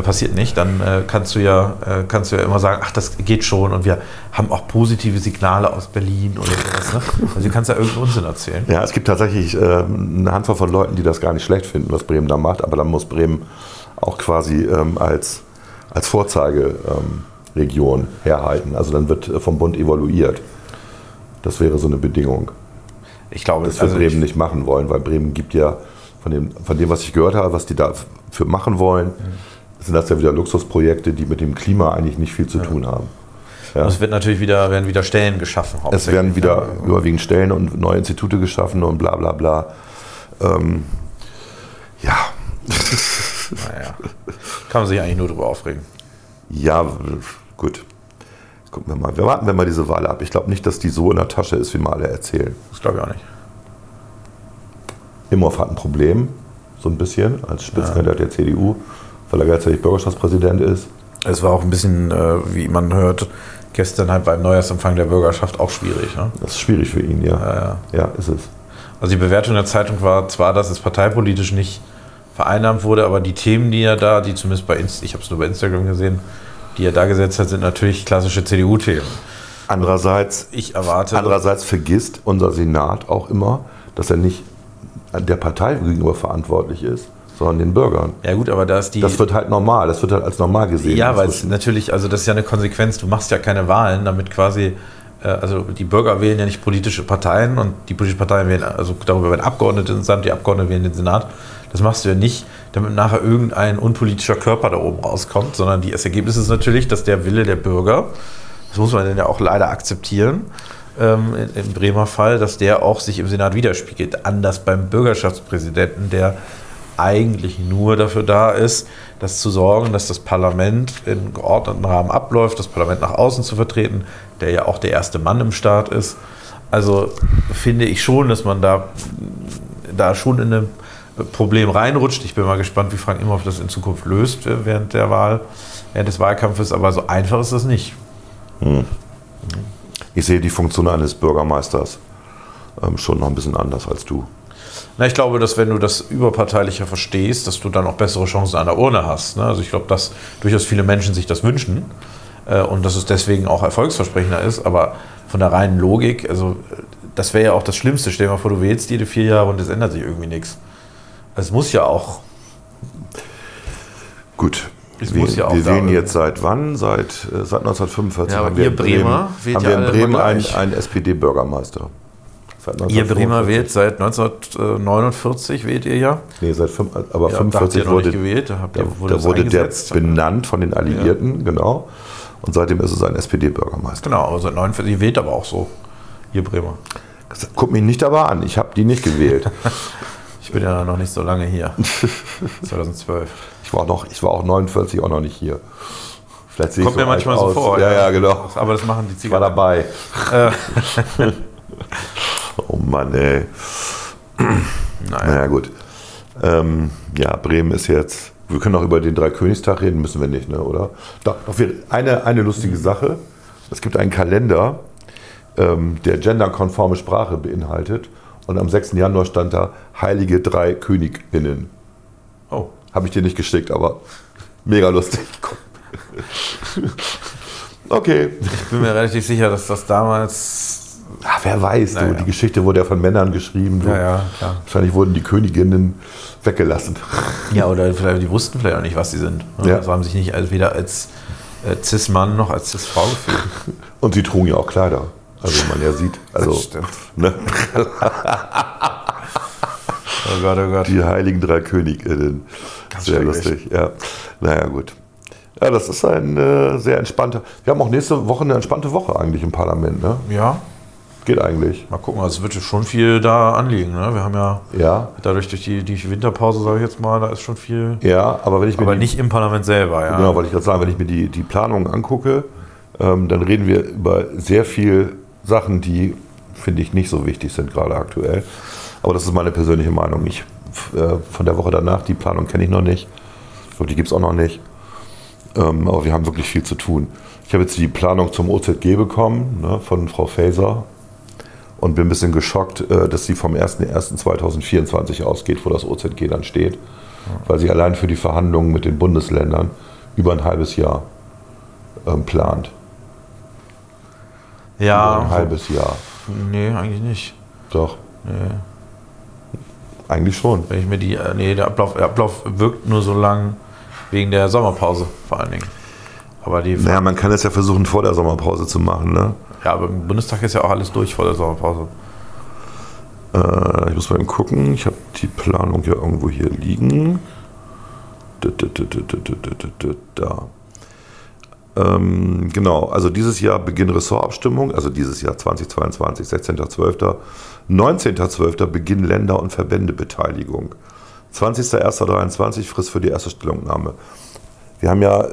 passiert nicht, dann äh, kannst du ja äh, kannst du ja immer sagen, ach, das geht schon und wir haben auch positive Signale aus Berlin oder sowas. Ne? Also du kannst ja irgendeinen Unsinn erzählen. Ja, es gibt tatsächlich ähm, eine Handvoll von Leuten, die das gar nicht schlecht finden, was Bremen da macht, aber dann muss Bremen auch quasi ähm, als, als Vorzeigeregion ähm, herhalten. Also dann wird äh, vom Bund evaluiert. Das wäre so eine Bedingung. Ich glaube, Das wir also Bremen ich, nicht machen wollen, weil Bremen gibt ja von dem, von dem, was ich gehört habe, was die dafür machen wollen, sind das ja wieder Luxusprojekte, die mit dem Klima eigentlich nicht viel zu tun haben. Ja. es wird natürlich wieder, werden wieder Stellen geschaffen. Es werden wieder ne? überwiegend Stellen und neue Institute geschaffen und bla bla bla. Ähm, ja, <laughs> Naja. Kann man sich eigentlich nur drüber aufregen. ja, gut. Gucken wir mal. Wir warten wir mal diese Wahl ab. Ich glaube nicht, dass die so in der Tasche ist, wie mal alle erzählen. Das glaube ich auch nicht. Imhoff hat ein Problem, so ein bisschen, als Spitzenkandidat der CDU, weil er gleichzeitig Bürgerschaftspräsident ist. Es war auch ein bisschen, äh, wie man hört, gestern halt beim Neujahrsempfang der Bürgerschaft auch schwierig. Ne? Das ist schwierig für ihn, ja. ja. Ja, ist es. Also die Bewertung der Zeitung war zwar, dass es parteipolitisch nicht vereinnahmt wurde, aber die Themen, die er da, die zumindest bei Inst ich habe es nur bei Instagram gesehen, die er da gesetzt hat, sind natürlich klassische CDU-Themen. Andererseits, Ich erwarte. andererseits vergisst unser Senat auch immer, dass er nicht der Partei gegenüber verantwortlich ist, sondern den Bürgern. ja gut, aber da ist die. Das wird halt normal, das wird halt als normal gesehen. ja, weil es natürlich, also das ist ja eine Konsequenz. Du machst ja keine Wahlen, damit quasi äh, also die Bürger wählen ja nicht politische Parteien und die politischen Parteien wählen, also darüber werden Abgeordnete ins die Abgeordneten wählen den Senat. Das machst du ja nicht, damit nachher irgendein unpolitischer Körper da oben rauskommt, sondern das Ergebnis ist natürlich, dass der Wille der Bürger, das muss man dann ja auch leider akzeptieren, ähm, im Bremer Fall, dass der auch sich im Senat widerspiegelt. Anders beim Bürgerschaftspräsidenten, der eigentlich nur dafür da ist, das zu sorgen, dass das Parlament in geordneten Rahmen abläuft, das Parlament nach außen zu vertreten, der ja auch der erste Mann im Staat ist. Also finde ich schon, dass man da, da schon in ein Problem reinrutscht. Ich bin mal gespannt, wie Frank Imhoff das in Zukunft löst während der Wahl, während des Wahlkampfes, aber so einfach ist das nicht. Hm. Ich sehe die Funktion eines Bürgermeisters ähm, schon noch ein bisschen anders als du. Na, ich glaube, dass wenn du das überparteilicher verstehst, dass du dann auch bessere Chancen an der Urne hast. Ne? Also ich glaube, dass durchaus viele Menschen sich das wünschen äh, und dass es deswegen auch erfolgsversprechender ist. Aber von der reinen Logik, also das wäre ja auch das Schlimmste. Stell dir mal vor, du wählst jede vier Jahre und es ändert sich irgendwie nichts. Es muss ja auch. Gut. Es wir, ja wir wählen jetzt seit wann? Seit, äh, seit 1945 ja, haben wir in Bremen, haben wir in Bremen einen, einen SPD-Bürgermeister. Ihr Bremer wählt seit 1949, wählt ihr ja? Nee, seit fünf, aber ja, 45 wurde, gewählt, da, da wurde, wurde der benannt von den Alliierten, ja. genau. Und seitdem ist es ein SPD-Bürgermeister. Genau, also seit 49, ihr wählt aber auch so, ihr Bremer. Guck mich nicht aber an, ich habe die nicht gewählt. <laughs> ich bin ja noch nicht so lange hier. <laughs> 2012. Ich war, noch, ich war auch 49 auch noch nicht hier. Vielleicht sehe Kommt mir manchmal aus. so vor. Ja, ja, genau. Aber das machen die Zigaretten. Ich war dabei. <laughs> Oh Mann, ey. Naja, naja gut. Ähm, ja, Bremen ist jetzt. Wir können auch über den Dreikönigstag reden, müssen wir nicht, ne, oder? Doch, doch eine, eine lustige Sache. Es gibt einen Kalender, ähm, der genderkonforme Sprache beinhaltet. Und am 6. Januar stand da Heilige Drei Königinnen. Oh. Habe ich dir nicht geschickt, aber mega lustig. <laughs> okay. Ich bin mir relativ sicher, dass das damals Ach, wer weiß, naja. du, die Geschichte wurde ja von Männern geschrieben. Du. Ja, ja. Wahrscheinlich wurden die Königinnen weggelassen. <laughs> Ja, oder vielleicht, die wussten vielleicht auch nicht, was sie sind. Ja. Also haben sich nicht als, weder als äh, Cis-Mann noch als Cis-Frau gefühlt. <laughs> Und sie trugen ja auch Kleider. Also man ja sieht. Also, das stimmt. Ne? <laughs> oh Gott, oh Gott. Die heiligen drei Königinnen. Ganz Sehr lustig, ja. Naja, gut. Ja, das ist ein äh, sehr entspannter. Wir haben auch nächste Woche eine entspannte Woche eigentlich im Parlament, ne? Ja. Geht eigentlich. Mal gucken, also es wird schon viel da anliegen. Ne? Wir haben ja, ja. dadurch durch die, die Winterpause, sage ich jetzt mal, da ist schon viel. Ja, aber wenn ich mir. Aber die, nicht im Parlament selber, ja. Genau, wollte ich gerade sagen, wenn ich mir die, die Planungen angucke, ähm, dann reden wir über sehr viel Sachen, die, finde ich, nicht so wichtig sind, gerade aktuell. Aber das ist meine persönliche Meinung. Ich, äh, von der Woche danach, die Planung kenne ich noch nicht. Und die gibt es auch noch nicht. Ähm, aber wir haben wirklich viel zu tun. Ich habe jetzt die Planung zum OZG bekommen ne, von Frau Faeser und bin ein bisschen geschockt, äh, dass sie vom 01.01.2024 ausgeht, wo das OZG dann steht, weil sie allein für die Verhandlungen mit den Bundesländern über ein halbes Jahr ähm, plant. Ja. Über ein halbes Jahr. Nee, eigentlich nicht. Doch. Nee. Eigentlich schon. Wenn ich mir die, äh, nee, der Ablauf, der Ablauf wirkt nur so lang wegen der Sommerpause vor allen Dingen. Aber die naja, man kann es ja versuchen, vor der Sommerpause zu machen, ne? Ja, aber im Bundestag ist ja auch alles durch vor der Sommerpause. Äh, ich muss mal eben gucken. Ich habe die Planung ja irgendwo hier liegen. Da. Ähm, genau, also dieses Jahr Beginn Ressortabstimmung, also dieses Jahr 2022, 16.12. 19.12. Beginn Länder- und Verbändebeteiligung. 20.01.23 Frist für die erste Stellungnahme. Wir haben ja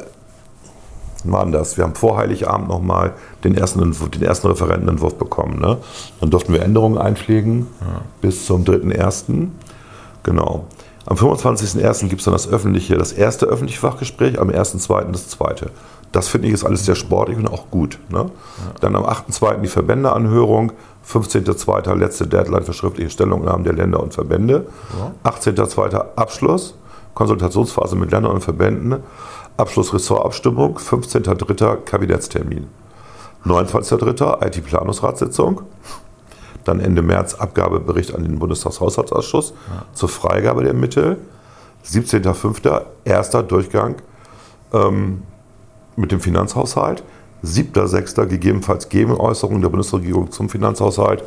waren das. Wir haben vor Heiligabend nochmal den ersten, den ersten Referentenentwurf bekommen. Ne? Dann durften wir Änderungen einpflegen ja. bis zum 3.1. Genau. Am 25.01. gibt es dann das öffentliche, das erste öffentliche Fachgespräch, am 1.2. das zweite. Das finde ich ist alles sehr sportlich und auch gut. Ne? Ja. Dann am 8.2. die Verbändeanhörung, 15.2. letzte Deadline für schriftliche Stellungnahmen der Länder und Verbände, ja. 18.2. Abschluss, Konsultationsphase mit Ländern und Verbänden, Abschlussressortabstimmung, 15.03. Kabinettstermin. 29.03. IT-Planungsratssitzung. Dann Ende März Abgabebericht an den Bundestagshaushaltsausschuss ja. zur Freigabe der Mittel. 17.05. erster Durchgang ähm, mit dem Finanzhaushalt. 7.6. gegebenenfalls Gegenäußerung der Bundesregierung zum Finanzhaushalt.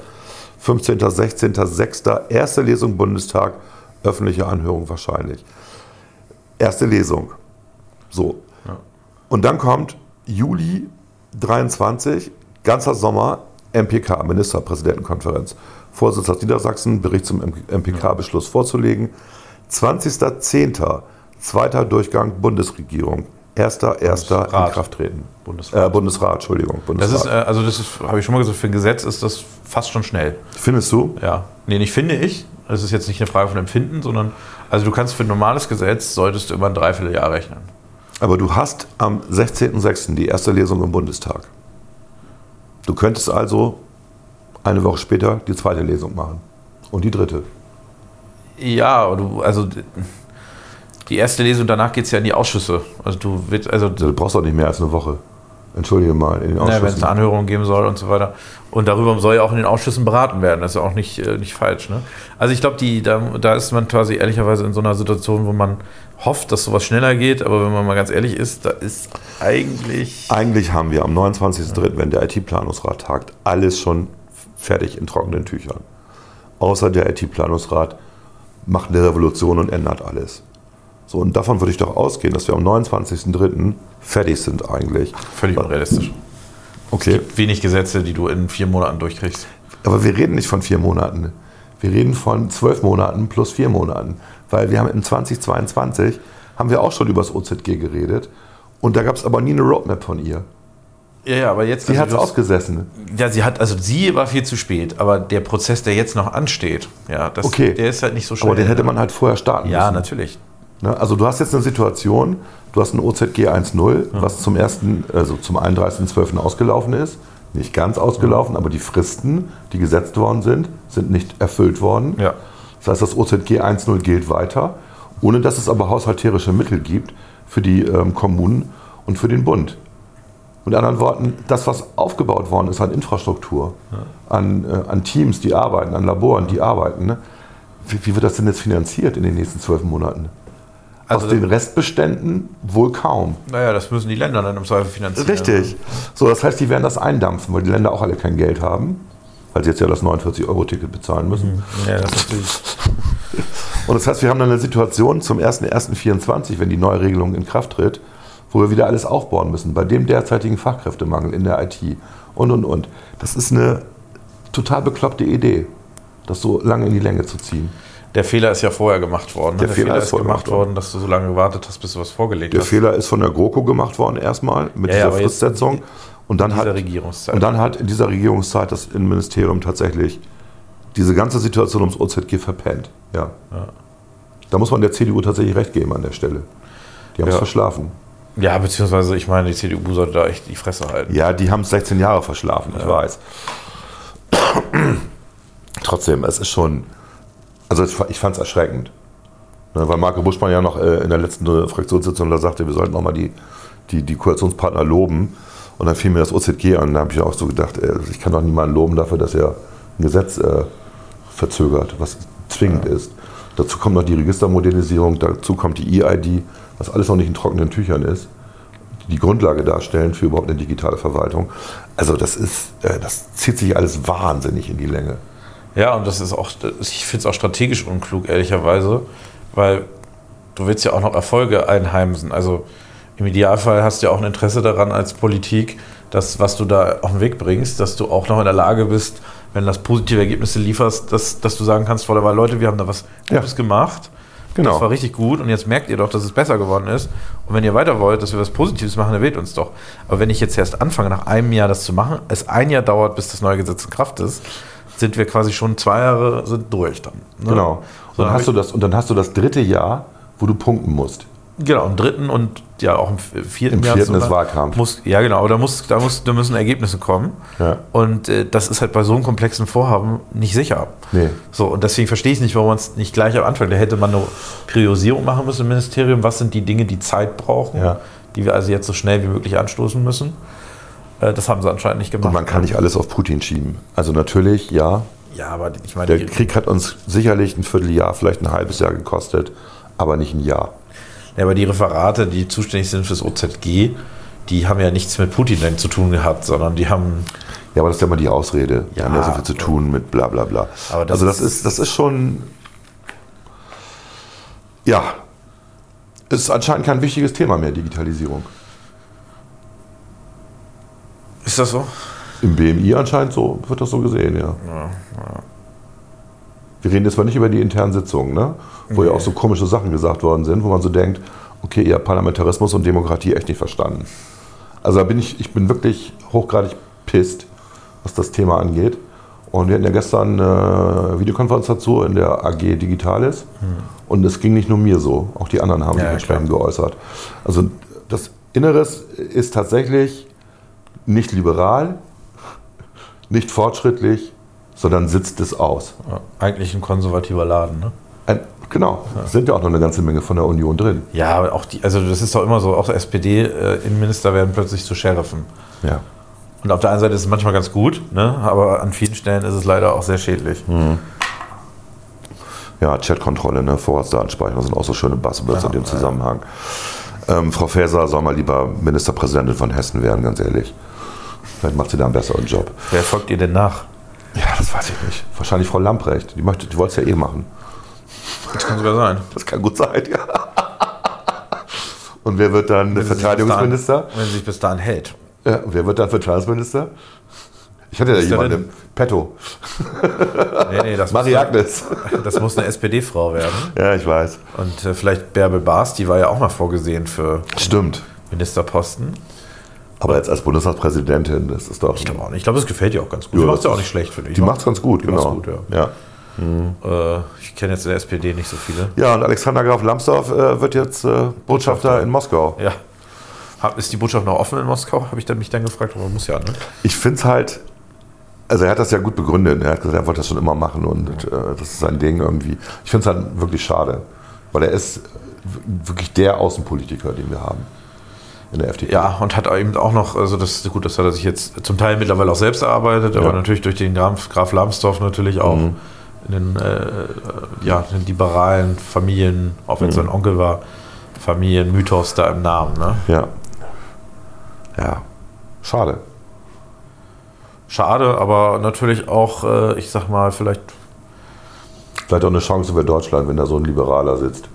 15., 16., 6. erste Lesung Bundestag, öffentliche Anhörung wahrscheinlich. Erste Lesung. So. Und dann kommt Juli 23, ganzer Sommer, MPK, Ministerpräsidentenkonferenz. Vorsitz aus Niedersachsen, Bericht zum MPK-Beschluss vorzulegen. 20.10., zweiter Durchgang Bundesregierung. Erster, erster Bundesrat. in Kraft treten. Bundesrat. Äh, Bundesrat, Entschuldigung. Das Bundesrat. ist, äh, also das ist, habe ich schon mal gesagt, für ein Gesetz ist das fast schon schnell. Findest du? Ja. Nee, nicht finde ich. Das ist jetzt nicht eine Frage von Empfinden, sondern, also du kannst für ein normales Gesetz, solltest du immer ein Dreivierteljahr rechnen. Aber du hast am 16.06. die erste Lesung im Bundestag. Du könntest also eine Woche später die zweite Lesung machen. Und die dritte. Ja, also die erste Lesung, danach geht es ja in die Ausschüsse. Also du wird, also Du brauchst doch nicht mehr als eine Woche. Entschuldige mal, in den Ja, wenn es Ausschüssen. eine Anhörung geben soll und so weiter. Und darüber soll ja auch in den Ausschüssen beraten werden. Das ist ja auch nicht, äh, nicht falsch. Ne? Also ich glaube, da, da ist man quasi ehrlicherweise in so einer Situation, wo man hofft, dass sowas schneller geht. Aber wenn man mal ganz ehrlich ist, da ist eigentlich... Eigentlich haben wir am 29.03., wenn der IT-Planungsrat tagt, alles schon fertig in trockenen Tüchern. Außer der IT-Planungsrat macht eine Revolution und ändert alles. So, und davon würde ich doch ausgehen, dass wir am 29.03. fertig sind eigentlich. Völlig unrealistisch. Okay. Wenig Gesetze, die du in vier Monaten durchkriegst. Aber wir reden nicht von vier Monaten. Wir reden von zwölf Monaten plus vier Monaten. Weil wir haben in 2022 haben wir auch schon über das OZG geredet. Und da gab es aber nie eine Roadmap von ihr. Ja, ja, aber jetzt... Sie also hat es ausgesessen. Ja, sie hat, also sie war viel zu spät, aber der Prozess, der jetzt noch ansteht, ja, das, Okay. der ist halt nicht so schnell. Aber den hätte man halt vorher starten Ja, müssen. natürlich. Ne? Also du hast jetzt eine Situation, du hast ein OZG 1.0, was zum ersten, also zum 31.12. ausgelaufen ist. Nicht ganz ausgelaufen, aber die Fristen, die gesetzt worden sind, sind nicht erfüllt worden. Ja. Das heißt, das OZG 1.0 gilt weiter, ohne dass es aber haushalterische Mittel gibt für die ähm, Kommunen und für den Bund. Mit anderen Worten, das, was aufgebaut worden ist an Infrastruktur, an, äh, an Teams, die arbeiten, an Laboren, die arbeiten, ne? wie, wie wird das denn jetzt finanziert in den nächsten zwölf Monaten? Also- Aus den Restbeständen wohl kaum. Naja, das müssen die Länder dann im Zweifel finanzieren. Richtig. So, das heißt, die werden das eindampfen, weil die Länder auch alle kein Geld haben, weil sie jetzt ja das 49-Euro-Ticket bezahlen müssen. Ja, das ist natürlich. <laughs> Und das heißt, wir haben dann eine Situation zum 01.01.24, wenn die neue Regelung in Kraft tritt, wo wir wieder alles aufbauen müssen, bei dem derzeitigen Fachkräftemangel in der IT und, und, und. Das ist eine total bekloppte Idee, das so lange in die Länge zu ziehen. Der Fehler ist ja vorher gemacht worden. ne? Der Fehler ist vorher gemacht gemacht worden, dass du so lange gewartet hast, bis du was vorgelegt Der hast. Fehler ist von der GroKo gemacht worden erstmal mit Ja, ja, dieser jetzt Fristsetzung. Und dann, hat, und dann hat in dieser Regierungszeit das Innenministerium tatsächlich diese ganze Situation ums OZG verpennt. Ja. Da muss man der CDU tatsächlich recht geben an der Stelle. Die haben es Ja. verschlafen. Ja, beziehungsweise, ich meine, die CDU sollte da echt die Fresse halten. Ja, die haben es 16 Jahre verschlafen, ich weiß. <clears throat> Trotzdem, es ist schon, also ich, fand es erschreckend. Ne, weil Marco Buschmann ja noch äh, in der letzten Fraktionssitzung da sagte, wir sollten auch mal die, die, die Koalitionspartner loben. Und dann fiel mir das OZG an. Da habe ich auch so gedacht, äh, ich kann doch niemanden loben dafür, dass er ein Gesetz äh, verzögert, was zwingend ist. Dazu kommt noch die Registermodernisierung, dazu kommt die EID, was alles noch nicht in trockenen Tüchern ist die Grundlage darstellen für überhaupt eine digitale Verwaltung. Also das ist, äh, das zieht sich alles wahnsinnig in die Länge. Ja, und das ist auch, ich finde es auch strategisch unklug, ehrlicherweise, weil du willst ja auch noch Erfolge einheimsen. Also im Idealfall hast du ja auch ein Interesse daran als Politik, dass was du da auf den Weg bringst, dass du auch noch in der Lage bist, wenn das positive Ergebnisse lieferst, dass, dass du sagen kannst vor der Wahl, Leute, wir haben da was Ja. Gutes gemacht. Genau. Das war richtig gut und jetzt merkt ihr doch, dass es besser geworden ist. Und wenn ihr weiter wollt, dass wir was Positives machen, dann wählt uns doch. Aber wenn ich jetzt erst anfange, nach einem Jahr das zu machen, es ein Jahr dauert, bis das neue Gesetz in Kraft ist, sind wir quasi schon zwei Jahre sind durch dann. ne? Genau. So, Und, dann hast du das, und dann hast du das dritte Jahr, wo du punkten musst. genau, im dritten und ja auch im vierten Im Jahr. vierten ist Wahlkampf. Muss, ja, genau, aber da, muss, da, muss, da müssen Ergebnisse kommen. Ja. Und äh, das ist halt bei so einem komplexen Vorhaben nicht sicher. Nee. So, und deswegen verstehe ich nicht, warum man es nicht gleich am Anfang, da hätte man eine Priorisierung machen müssen im Ministerium. Was sind die Dinge, die Zeit brauchen, Ja. die wir also jetzt so schnell wie möglich anstoßen müssen? Äh, das haben sie anscheinend nicht gemacht. Und man kann nicht alles auf Putin schieben. Also natürlich, ja, Ja, aber ich meine, der die- Krieg hat uns sicherlich ein Vierteljahr, vielleicht ein halbes Jahr gekostet, aber nicht ein Jahr. Ja, aber die Referate, die zuständig sind fürs OZG, die haben ja nichts mit Putin denn zu tun gehabt, sondern die haben Ja, aber das ist ja immer die Ausrede. Die Ja, haben ja so viel zu tun mit bla bla bla. Aber das also das ist- ist, das ist schon. Ja. Es ist anscheinend kein wichtiges Thema mehr, Digitalisierung. Ist das so? Im BMI anscheinend so, wird das so gesehen, ja. Wir reden jetzt mal nicht über die internen Sitzungen, ne? wo ja auch so komische Sachen gesagt worden sind, wo man so denkt, okay, ihr habt Parlamentarismus und Demokratie echt nicht verstanden. Also da bin ich, ich bin wirklich hochgradig pisst, was das Thema angeht. Und wir hatten ja gestern eine Videokonferenz dazu in der AG Digitalis. Und es ging nicht nur mir so, auch die anderen haben Ja, sich ja, entsprechend geäußert. Also das Inneres ist tatsächlich nicht liberal, nicht fortschrittlich, sondern sitzt es aus. Ja, eigentlich ein konservativer Laden, ne? Ein, genau, es sind ja auch noch eine ganze Menge von der Union drin. Ja, aber auch die, also das ist doch immer so, auch SPD-Innenminister werden plötzlich zu Sheriffen. Ja. Und auf der einen Seite ist es manchmal ganz gut, ne? aber an vielen Stellen ist es leider auch sehr schädlich. Ja, Chatkontrolle, ne, Vorratsdatenspeicherung sind auch so schöne Buzzwords in dem Zusammenhang. Ähm, Frau Faeser soll mal lieber Ministerpräsidentin von Hessen werden, ganz ehrlich. Vielleicht macht sie da einen besseren Job. Wer folgt ihr denn nach? Ja, das weiß ich nicht. Wahrscheinlich Frau Lamprecht. Die, möchte, die wollte es ja eh machen. Das kann sogar sein. Das kann gut sein, ja. Und wer wird dann Wenn Verteidigungsminister? dahin- Wenn sie sich bis dahin hält. Ja, und wer wird dann Verteidigungsminister? Ich hatte der jemanden im Petto. Nee, nee, das, <laughs> Marie muss, Agnes. eine- <laughs> das muss eine SPD-Frau werden. Ja, ich weiß. Und äh, vielleicht Bärbel Baas, die war ja auch mal vorgesehen für Stimmt. Ministerposten. Aber jetzt als Bundestagspräsidentin, das ist doch. Ich glaube auch nicht. Ich glaube, es gefällt ihr auch ganz gut. Ja, die macht es ja das auch nicht schlecht, finde ich. Die macht's ganz gut, genau. gut, ja. Äh, ich kenne jetzt in der SPD nicht so viele. Ja, und Alexander Graf Lambsdorff äh, wird jetzt äh, Botschafter in Moskau. Ja. Hab- Ist die Botschaft noch offen in Moskau? Habe ich dann mich dann gefragt, aber muss ja, ne? Ich finde es halt, also er hat das ja gut begründet. Er hat gesagt, er wollte das schon immer machen und äh, das ist sein Ding irgendwie. Ich finde es halt wirklich schade, weil er ist wirklich der Außenpolitiker, den wir haben in der FDP. Ja, und hat eben auch noch, also das gut, das hat er sich jetzt zum Teil mittlerweile auch selbst erarbeitet, aber Ja. natürlich durch den Graf, Graf Lambsdorff natürlich auch Mhm. in den, äh, ja, den liberalen Familien, auch wenn es Mhm. sein Onkel war, Familienmythos da im Namen. Ne? Ja. Ja. Schade. Schade, aber natürlich auch, äh, ich sag mal, vielleicht, Vielleicht auch eine Chance für Deutschland, wenn da so ein Liberaler sitzt.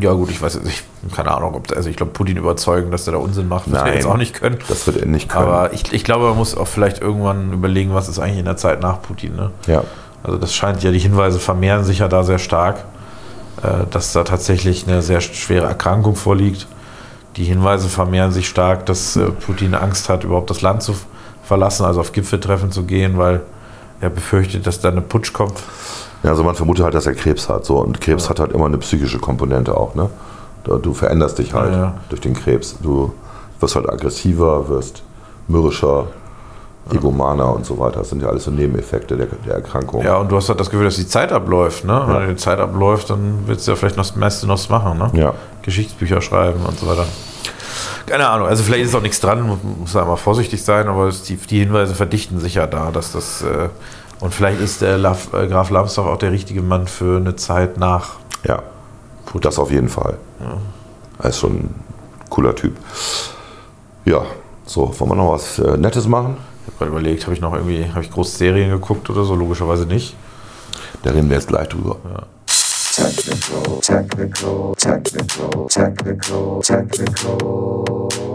Ja gut, ich weiß jetzt nicht, keine Ahnung, ob, also ich glaube, Putin überzeugen, dass der da Unsinn macht, wird er jetzt auch nicht können. Das wird er nicht können. Aber ich, ich glaube, man muss auch vielleicht irgendwann überlegen, was ist eigentlich in der Zeit nach Putin. Ne? ja. Also das scheint ja, die Hinweise vermehren sich ja da sehr stark, äh, dass da tatsächlich eine sehr schwere Erkrankung vorliegt. Die Hinweise vermehren sich stark, dass äh, Putin Angst hat, überhaupt das Land zu verlassen, also auf Gipfeltreffen zu gehen, weil er befürchtet, dass da eine Putsch kommt. Ja, also man vermutet halt, dass er Krebs hat. So. Und Krebs hat halt immer eine psychische Komponente auch. Ne? Du, veränderst dich halt Ja, ja. durch den Krebs. Du wirst halt aggressiver, wirst mürrischer, egomaner und so weiter. Das sind ja alles so Nebeneffekte der, der Erkrankung. Ja, und du hast halt das Gefühl, dass die Zeit abläuft. Ne? Wenn die Zeit abläuft, dann willst du ja vielleicht noch das meiste noch machen. Ne? Ja. Geschichtsbücher schreiben und so weiter. Keine Ahnung, also vielleicht ist auch nichts dran, muss- muss da mal vorsichtig sein, aber die, die Hinweise verdichten sich ja da, dass das. Äh, und vielleicht ist der Laf, äh, Graf Lambsdorff auch der richtige Mann für eine Zeit nach. Ja, das auf jeden Fall. Er ist schon ein cooler Typ. Ja, so, wollen wir noch was äh, Nettes machen? Ich habe gerade überlegt, habe ich noch irgendwie, habe ich groß Serien geguckt oder so? Logischerweise nicht. Da reden wir jetzt gleich drüber. Technical, technical, technical, technical, technical. Technical,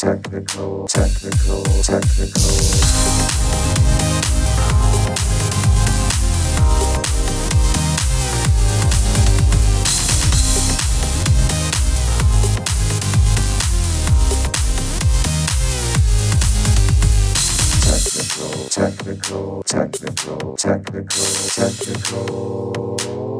technical, technical, technical. Technical, technical, technical, technical, technical.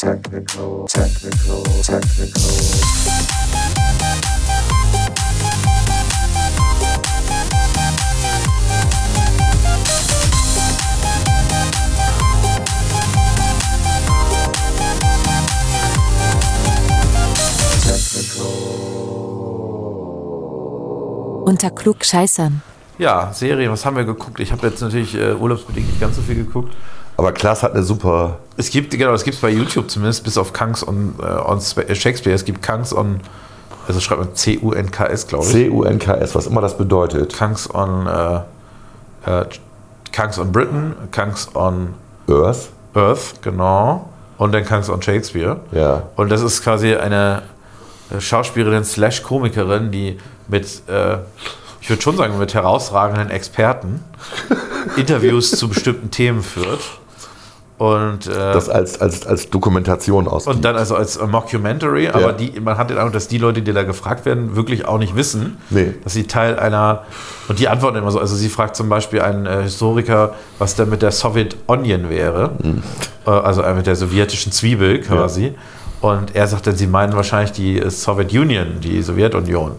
Technical, technical, technical. Unter Klugscheißern. Ja, Serie, was haben wir geguckt? Ich habe jetzt natürlich äh, urlaubsbedingt nicht ganz so viel geguckt. Aber Klaas hat eine super. Es gibt, genau, es gibt es bei YouTube zumindest, bis auf Kangs on, äh, on äh, Shakespeare. Es gibt Kangs on, also schreibt man C-U-N-K-S, glaube ich. C-U-N-K-S, was immer das bedeutet. Kangs on, äh, äh, Kangs on Britain, Kangs on Earth. Earth, genau. Und dann Kangs on Shakespeare. Ja. Und das ist quasi eine äh, Schauspielerin slash Komikerin, die mit, äh, ich würde schon sagen, mit herausragenden Experten <laughs> Interviews zu bestimmten Themen führt. Und, äh, Das als, als, als Dokumentation aus. und dann also als Mockumentary, aber Ja. die, man hat den Eindruck, dass die Leute, die da gefragt werden, wirklich auch nicht wissen, Nee. dass sie Teil einer, und die antworten immer so, also sie fragt zum Beispiel einen äh, Historiker, was denn mit der Soviet Onion wäre, Mhm. äh, also äh, mit der sowjetischen Zwiebel quasi. Und er sagt dann, sie meinen wahrscheinlich die äh, Soviet Union, die Sowjetunion. Und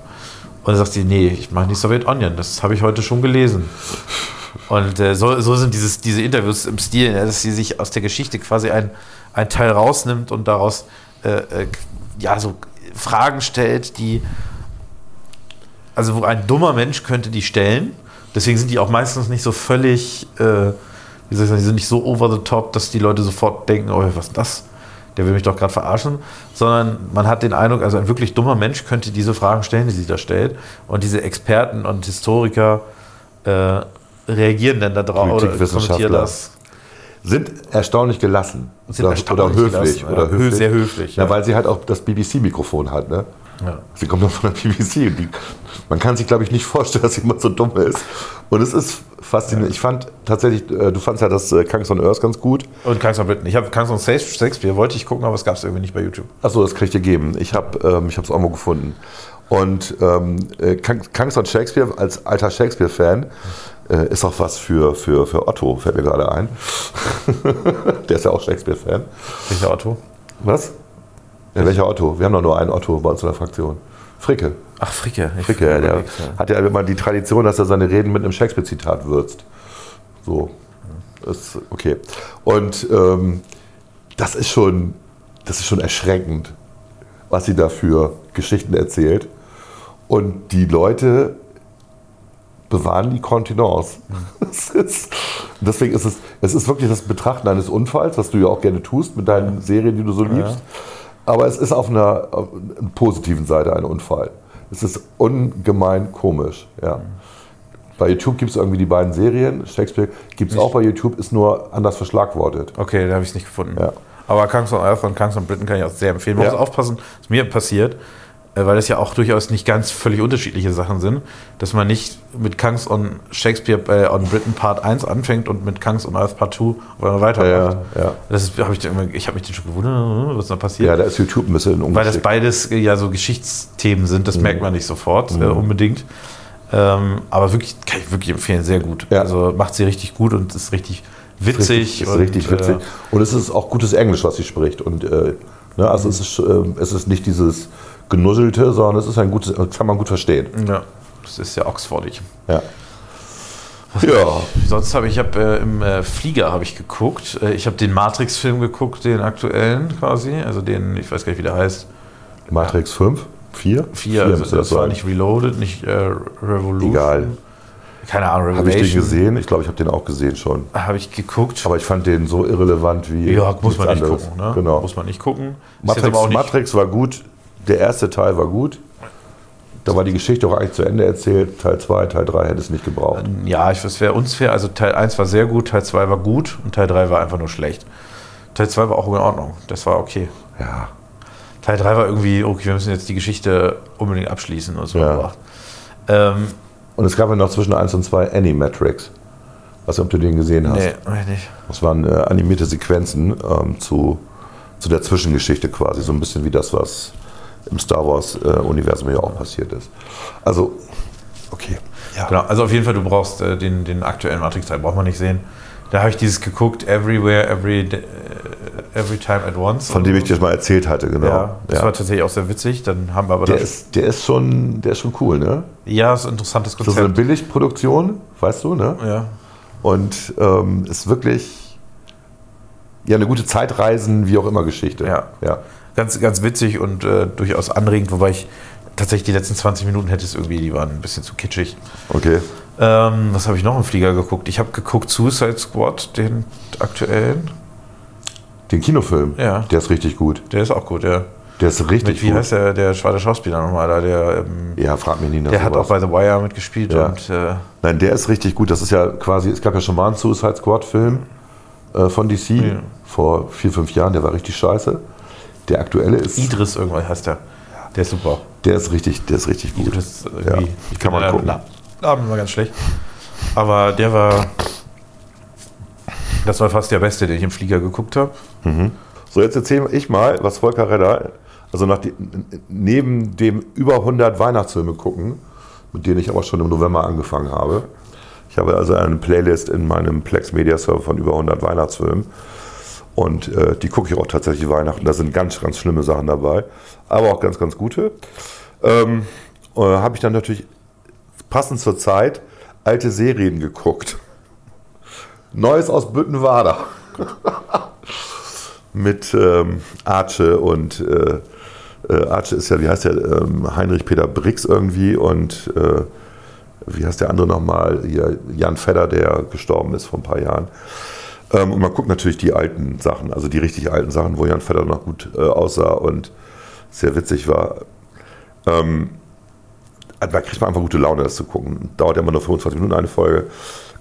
dann sagt sie, nee, ich meine die Soviet Onion, das habe ich heute schon gelesen. Und äh, so, so sind dieses, diese Interviews im Stil, ja, dass sie sich aus der Geschichte quasi ein, ein Teil rausnimmt und daraus äh, äh, ja, so Fragen stellt, die, also wo ein dummer Mensch könnte die stellen. Deswegen sind die auch meistens nicht so völlig, äh, wie soll ich sagen, die sind nicht so over the top, dass die Leute sofort denken, oh, was ist das? Der will mich doch gerade verarschen, sondern man hat den Eindruck, also ein wirklich dummer Mensch könnte diese Fragen stellen, die sie da stellt. Und diese Experten und Historiker äh, reagieren dann darauf oder Politikwissenschaftler. das. sind erstaunlich gelassen. Sind oder, erstaunlich oder höflich. gelassen, oder ja. höflich. Sehr höflich, Ja, ja. weil sie halt auch das BBC-Mikrofon hat. Ne? Ja. Sie kommt doch von der BBC. Die, man kann sich, glaube ich, nicht vorstellen, dass jemand so dumm ist. Und es ist faszinierend. Ich fand tatsächlich, äh, du fandst ja das äh, Kangs on Earth ganz gut. Und Kangs on Britain. Ich habe Kangs on Shakespeare, wollte ich gucken, aber es gab es irgendwie nicht bei YouTube. Achso, das ich dir geben. Ich habe ähm, es auch mal gefunden. Und ähm, äh, Kang- Kangs on Shakespeare als alter Shakespeare-Fan äh, ist auch was für, für, für Otto, fällt mir gerade ein. <laughs> Der ist ja auch Shakespeare-Fan. Welcher Otto? Was? Ja, welcher Otto? Wir haben doch nur einen Otto bei uns in der Fraktion. Fricke. Ach, Fricke. Ich Fricke, der hat ja immer die Tradition, dass er seine Reden mit einem Shakespeare-Zitat würzt. So. Ist okay. Und ähm, das ist schon, das ist schon erschreckend, was sie da für Geschichten erzählt. Und die Leute bewahren die Kontenance. <laughs> Es ist, deswegen ist es, es ist wirklich das Betrachten eines Unfalls, was du ja auch gerne tust mit deinen Serien, die du so liebst. Aber es ist auf einer, auf einer positiven Seite ein Unfall. Es ist ungemein komisch. Ja. Bei YouTube gibt es irgendwie die beiden Serien. Shakespeare gibt es auch bei YouTube, ist nur anders verschlagwortet. Okay, da habe ich es nicht gefunden. Ja. Aber Kangs on Earth und Kangs on Britain kann ich auch sehr empfehlen. Man Ja. muss aufpassen, was mir passiert, weil das ja auch durchaus nicht ganz völlig unterschiedliche Sachen sind, dass man nicht mit Kangs on Shakespeare äh, on Britain Part 1 anfängt und mit Kangs on Earth Part 2 und dann weitermacht. Ja, ja. Das ist, hab ich, ich habe mich dann schon gewundert, was da passiert. Ja, da ist YouTube ein bisschen Weil das beides äh, ja so Geschichtsthemen sind, das merkt man nicht sofort äh, unbedingt. Ähm, aber wirklich, kann ich wirklich empfehlen, sehr gut. Ja. Also macht sie richtig gut und ist richtig witzig. Richtig, ist und, richtig witzig. Äh, Und es ist auch gutes Englisch, was sie spricht. Und äh, ne, also es, ist, ähm, es ist nicht dieses Genusselte, sondern es ist ein gutes, das kann man gut verstehen. ja, das ist ja oxfordig. Ja. Ja, Sonst habe ich, ich hab, äh, im äh, Flieger habe ich geguckt. Äh, ich habe den Matrix-Film geguckt, den aktuellen quasi. Also den, ich weiß gar nicht, wie der heißt. Matrix 5, 4? Vier, also müsste das war nicht Reloaded, nicht äh, Revolution. Egal. Keine Ahnung, Habe ich den gesehen? Ich glaube, ich habe den auch gesehen schon. Habe ich geguckt. Aber ich fand den so irrelevant wie. ja, muss man nicht anderes. gucken. Ne? Genau. Muss man nicht gucken. Matrix, nicht, Matrix war gut. Der erste Teil war gut. Da war die Geschichte auch eigentlich zu Ende erzählt. Teil 2, Teil 3 hätte es nicht gebraucht. Ja, ich, es wäre unfair. Also Teil 1 war sehr gut, Teil 2 war gut und Teil 3 war einfach nur schlecht. Teil 2 war auch in Ordnung. Das war okay. Ja. Teil 3 war irgendwie, okay, wir müssen jetzt die Geschichte unbedingt abschließen und so. Ja. Ähm, Und es gab ja noch zwischen 1 und 2 Animatrix. Was ob du den gesehen hast. nee, nicht. Das waren äh, animierte Sequenzen ähm, zu, zu der Zwischengeschichte quasi. So ein bisschen wie das, was im Star Wars-Universum ja auch passiert ist. Also, okay. Ja. Genau, also auf jeden Fall, du brauchst äh, den, den aktuellen Matrix-Teil, braucht man nicht sehen. Da habe ich dieses geguckt, Everywhere, Every, Day- Every Time at Once. Von dem ich dir mal erzählt hatte, genau. Ja, das Ja. war tatsächlich auch sehr witzig. Dann haben wir aber Der das. ist, der ist schon, der ist schon cool, ne? ja, ist ein interessantes Das ist eine Konzept. Billigproduktion, weißt du, ne? ja. Und ähm, ist wirklich ja eine gute Zeitreisen, wie auch immer Geschichte. Ja. ja. Ganz, ganz witzig und äh, durchaus anregend, wobei ich tatsächlich die letzten 20 Minuten hätte es irgendwie, die waren ein bisschen zu kitschig. Okay. Ähm, was habe ich noch im Flieger geguckt? Ich habe geguckt Suicide Squad, den aktuellen. Den Kinofilm, Ja. der ist richtig gut. Der ist auch gut, ja. Der ist richtig Mit, wie gut. heißt der, der schwarze Schauspieler nochmal da? Der, ähm, Ja, frag mich nie nach der hat auch bei The Wire mitgespielt Ja. und äh, Nein, der ist richtig gut. Das ist ja quasi, es gab ja schon mal einen Suicide Squad-Film äh, von DC Ja. vor vier, fünf Jahren, der war richtig scheiße. Der aktuelle ist, Idris irgendwas heißt der. Der ist super. der ist richtig, der ist richtig gut. Irgendwie, Ja, ich kann man gucken. Namen immer ganz schlecht. Aber der war. Das war fast der beste, den ich im Flieger geguckt habe. So, jetzt erzähle ich mal, was Volker Redder, also nach die, neben dem über 100 Weihnachtsfilme gucken, mit denen ich aber schon im November angefangen habe. Ich habe also eine Playlist in meinem Plex Media Server von über 100 Weihnachtsfilmen. Und äh, die gucke ich auch tatsächlich Weihnachten. Da sind ganz, ganz schlimme Sachen dabei, aber auch ganz, ganz gute. Ähm, äh, habe ich dann natürlich passend zur Zeit alte Serien geguckt. Neues aus Büttenwader <laughs> mit ähm, Arche und äh, äh, Arche ist ja, wie heißt der, ähm, Heinrich Peter Brix irgendwie und äh, wie heißt der andere nochmal, Jan Fedder, der gestorben ist vor ein paar Jahren. Ähm, und man guckt natürlich die alten Sachen, also die richtig alten Sachen, wo Jan Fedder noch gut äh, aussah und sehr witzig war. Ähm, da kriegt man einfach gute Laune, das zu gucken. Dauert ja immer nur 25 Minuten eine Folge.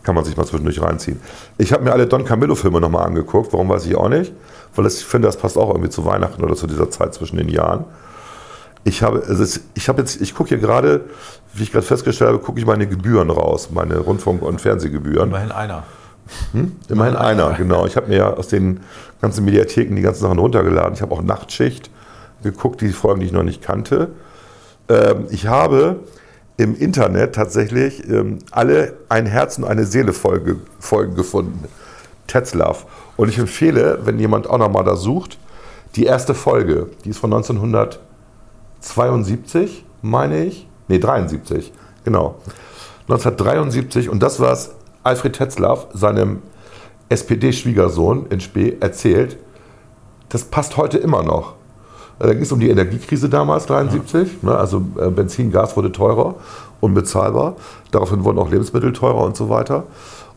Kann man sich mal zwischendurch reinziehen. Ich habe mir alle Don Camillo-Filme nochmal angeguckt. Warum weiß ich auch nicht. Weil ich finde, das passt auch irgendwie zu Weihnachten oder zu dieser Zeit zwischen den Jahren. Ich habe, also ich habe jetzt, ich gucke hier gerade, wie ich gerade festgestellt habe, gucke ich meine Gebühren raus, meine Rundfunk- und Fernsehgebühren. Immerhin einer. Immerhin einer, genau. Ich habe mir ja aus den ganzen Mediatheken die ganzen Sachen runtergeladen. Ich habe auch Nachtschicht geguckt, die Folgen, die ich noch nicht kannte. Ähm, ich habe im Internet tatsächlich ähm, alle ein Herz und eine Seele Folge, Folgen gefunden. Tetzlaff. Und ich empfehle, wenn jemand auch noch mal da sucht, die erste Folge, die ist von 1972, meine ich. Nee, 73, genau. 1973 und das, was Alfred Tetzlaff seinem SPD-Schwiegersohn in Spee erzählt, das passt heute immer noch. Äh, Da ging es um die Energiekrise damals, 73. Ne, also äh, Benzin, Gas wurde teurer, unbezahlbar. Daraufhin wurden auch Lebensmittel teurer und so weiter.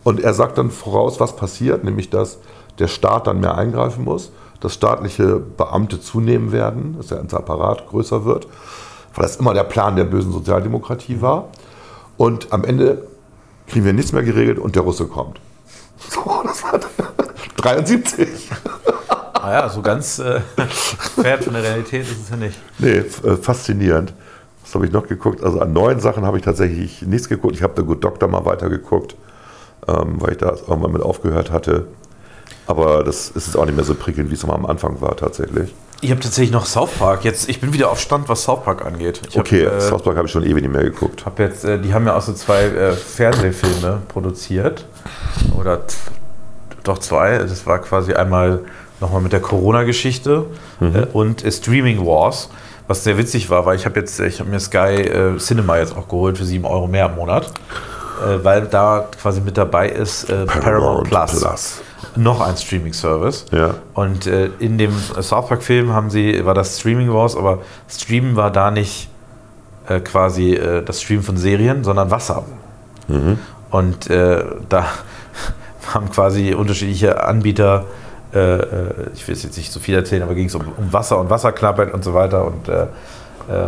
Und er sagt dann voraus, was passiert, nämlich dass der Staat dann mehr eingreifen muss, dass staatliche Beamte zunehmen werden, dass der ganze Apparat größer wird, weil das immer der Plan der bösen Sozialdemokratie war. Und am Ende kriegen wir nichts mehr geregelt und der Russe kommt. So, das war <laughs> 73. Naja, so ganz äh, fern von der Realität ist es ja nicht. Nee, äh, faszinierend. Was habe ich noch geguckt? Also an neuen Sachen habe ich tatsächlich nichts geguckt. Ich habe The Good Doctor mal weitergeguckt, ähm, weil ich da irgendwann mit aufgehört hatte. Aber das ist jetzt auch nicht mehr so prickelnd, wie es mal am Anfang war tatsächlich. Ich habe tatsächlich noch South Park. Jetzt, ich bin wieder auf Stand, was South Park angeht. Ich hab, Okay, äh, South Park habe ich schon ewig nicht mehr geguckt. Hab jetzt, äh, die haben ja auch so zwei äh, Fernsehfilme produziert. Oder doch zwei. Das war quasi einmal nochmal mit der Corona-Geschichte äh, und Streaming Wars. Was sehr witzig war, weil ich habe jetzt, ich habe mir Sky äh, Cinema jetzt auch geholt für 7 Euro mehr im Monat. Äh, weil da quasi mit dabei ist äh, Paramount, Plus. Plus. Noch ein Streaming-Service. Ja. Und äh, in dem South Park-Film haben sie, war das Streaming Wars, aber Streamen war da nicht äh, quasi äh, das Streamen von Serien, sondern Wasser. Und äh, da <laughs> haben quasi unterschiedliche Anbieter, äh, äh, ich will jetzt nicht so viel erzählen, aber ging es um, um Wasser und Wasserklappern und so weiter. Und äh, äh,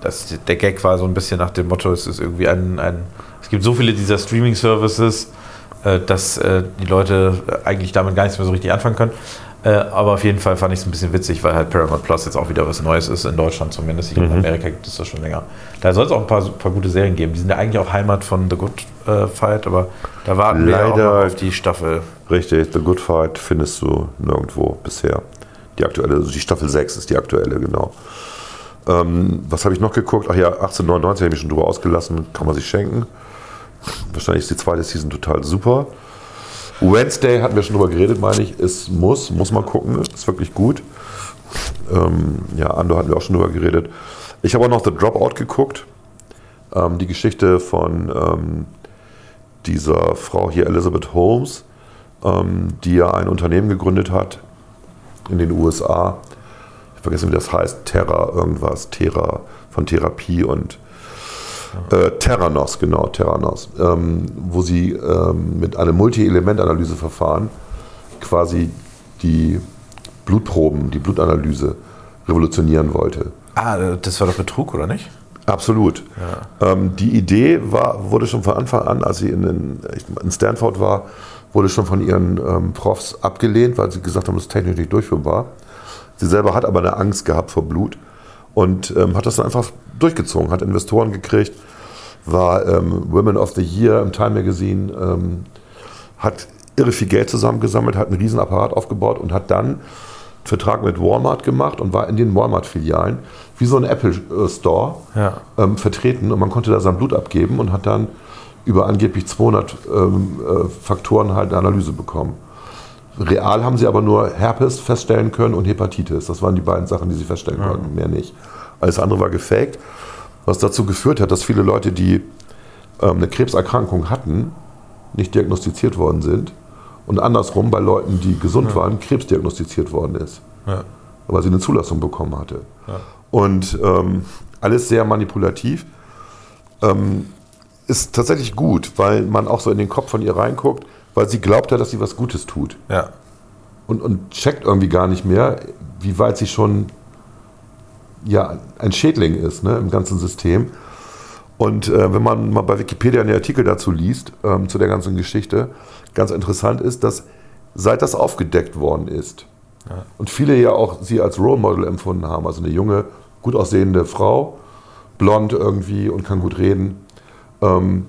das, der Gag war so ein bisschen nach dem Motto, es ist irgendwie ein, ein es gibt so viele dieser Streaming-Services, dass äh, die Leute eigentlich damit gar nichts mehr so richtig anfangen können. Äh, aber auf jeden Fall fand ich es ein bisschen witzig, weil halt Paramount Plus jetzt auch wieder was Neues ist, in Deutschland zumindest. Glaube, in Amerika gibt es das schon länger. Da soll es auch ein paar, paar gute Serien geben. Die sind ja eigentlich auch Heimat von The Good äh, Fight, aber da warten wir ja auch Leider- noch auf die Staffel. Richtig, The Good Fight findest du nirgendwo bisher. Die aktuelle, also die Staffel 6 ist die aktuelle, genau. Ähm, was habe ich noch geguckt? Ach ja, 1899 habe ich mich schon drüber ausgelassen, kann man sich schenken. Wahrscheinlich ist die zweite Season total super. Wednesday hatten wir schon drüber geredet, meine ich. Es muss, muss man gucken. Ist wirklich gut. Ähm, ja, Ando hatten wir auch schon drüber geredet. Ich habe auch noch The Dropout geguckt. Ähm, die Geschichte von ähm, dieser Frau hier, Elizabeth Holmes, ähm, die ja ein Unternehmen gegründet hat in den USA. Ich vergesse, wie das heißt. Terra irgendwas. Terra von Therapie und äh, Terranos, genau, Terranos, ähm, wo sie ähm, mit einem Multi-Element-Analyseverfahren quasi die Blutproben, die Blutanalyse revolutionieren wollte. Ah, das war doch Betrug, oder nicht? Absolut. Ähm, die Idee war, wurde schon von Anfang an, als sie in, den, in Stanford war, wurde schon von ihren ähm, Profs abgelehnt, weil sie gesagt haben, das ist technisch nicht durchführbar. Sie selber hat aber eine Angst gehabt vor Blut und ähm, hat das dann einfach durchgezogen, hat Investoren gekriegt, war ähm, Women of the Year im Time Magazine, ähm, hat irre viel Geld zusammengesammelt, hat einen riesen Apparat aufgebaut und hat dann einen Vertrag mit Walmart gemacht und war in den Walmart-Filialen wie so ein Apple äh, Store Ja. ähm, vertreten und man konnte da sein Blut abgeben und hat dann über angeblich 200 ähm, äh, Faktoren halt eine Analyse bekommen. Real haben sie aber nur Herpes feststellen können und Hepatitis. Das waren die beiden Sachen, die sie feststellen konnten, mehr nicht. Alles andere war gefaked, was dazu geführt hat, dass viele Leute, die ähm, eine Krebserkrankung hatten, nicht diagnostiziert worden sind und andersrum bei Leuten, die gesund waren, Krebs diagnostiziert worden ist, Ja. weil sie eine Zulassung bekommen hatte. Und ähm, alles sehr manipulativ. Ähm, ist tatsächlich gut, weil man auch so in den Kopf von ihr reinguckt, weil sie glaubt ja, dass sie was Gutes tut Ja. und, und checkt irgendwie gar nicht mehr, wie weit sie schon ja, ein Schädling ist ne, im ganzen System. Und äh, wenn man mal bei Wikipedia einen Artikel dazu liest, ähm, zu der ganzen Geschichte, ganz interessant ist, dass seit das aufgedeckt worden ist und viele ja auch sie als Role Model empfunden haben, also eine junge, gut aussehende Frau, blond irgendwie und kann gut reden, ähm,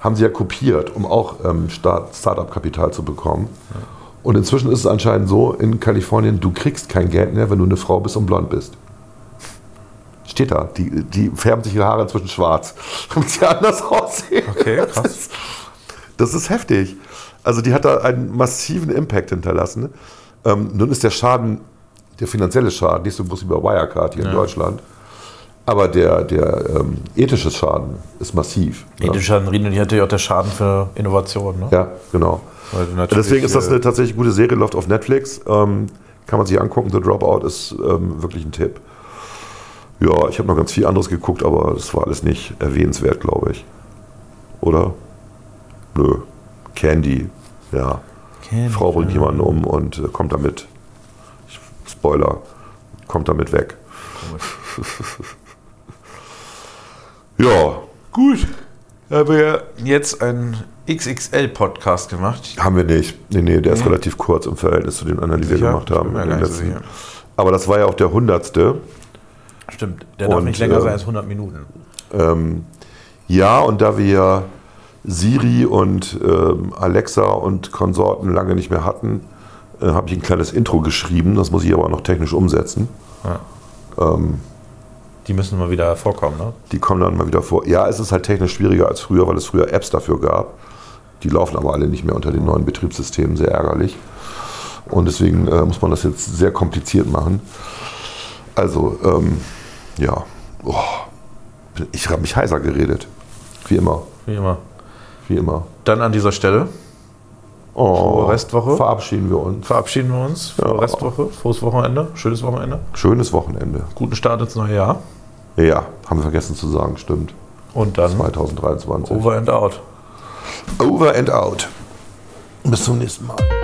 haben sie ja kopiert, um auch ähm, Start- Start-up-Kapital zu bekommen. Und inzwischen ist es anscheinend so in Kalifornien, du kriegst kein Geld mehr, wenn du eine Frau bist und blond bist. Steht da. Die, die färben sich ihre Haare inzwischen schwarz, <laughs> damit sie anders aussehen. Okay, Das krass. ist, das ist heftig. Also die hat da einen massiven Impact hinterlassen. Ähm, nun ist der Schaden, der finanzielle Schaden, nicht so groß wie bei Wirecard hier in Deutschland. Aber der, der ähm, ethische Schaden ist massiv. ne? Ethischer Schaden reden die natürlich auch der Schaden für Innovation. Ne? Ja, genau. Deswegen ist das äh, eine tatsächlich gute Serie, läuft auf Netflix. Ähm, kann man sich angucken. The Dropout ist ähm, wirklich ein Tipp. Ja, ich habe noch ganz viel anderes geguckt, aber das war alles nicht erwähnenswert, glaube ich. Oder? Nö. Candy, ja. Candy, Frau bringt jemanden um und äh, kommt damit, Spoiler, kommt damit weg. <laughs> ja, Gut. Haben wir jetzt einen XXL-Podcast gemacht. haben wir nicht. Nee, nee, der ist relativ kurz im Verhältnis zu den anderen, die wir gemacht haben. so. Aber das war ja auch der hundertste. Stimmt. Der darf Und, nicht länger äh, sein als 100 Minuten. Ähm, ja, und da wir Siri und ähm, Alexa und Konsorten lange nicht mehr hatten, äh, habe ich ein kleines Intro geschrieben. Das muss ich aber noch technisch umsetzen. Ähm, Die müssen mal wieder vorkommen, ne? die kommen dann mal wieder vor. Ja, es ist halt technisch schwieriger als früher, weil es früher Apps dafür gab. Die laufen aber alle nicht mehr unter den neuen Betriebssystemen, sehr ärgerlich. Und deswegen äh, muss man das jetzt sehr kompliziert machen. Also, ähm, ja, oh, ich habe mich heiser geredet. Wie immer, Wie immer. wie immer. Dann an dieser Stelle Oh, Frohe Restwoche. Verabschieden wir uns. verabschieden wir uns. Frohe Ja. Restwoche, frohes Wochenende, schönes Wochenende. Schönes Wochenende. Guten Start ins neue Jahr. Ja, haben wir vergessen zu sagen, stimmt. Und dann 2023. over and out. Over and out. Bis zum nächsten Mal.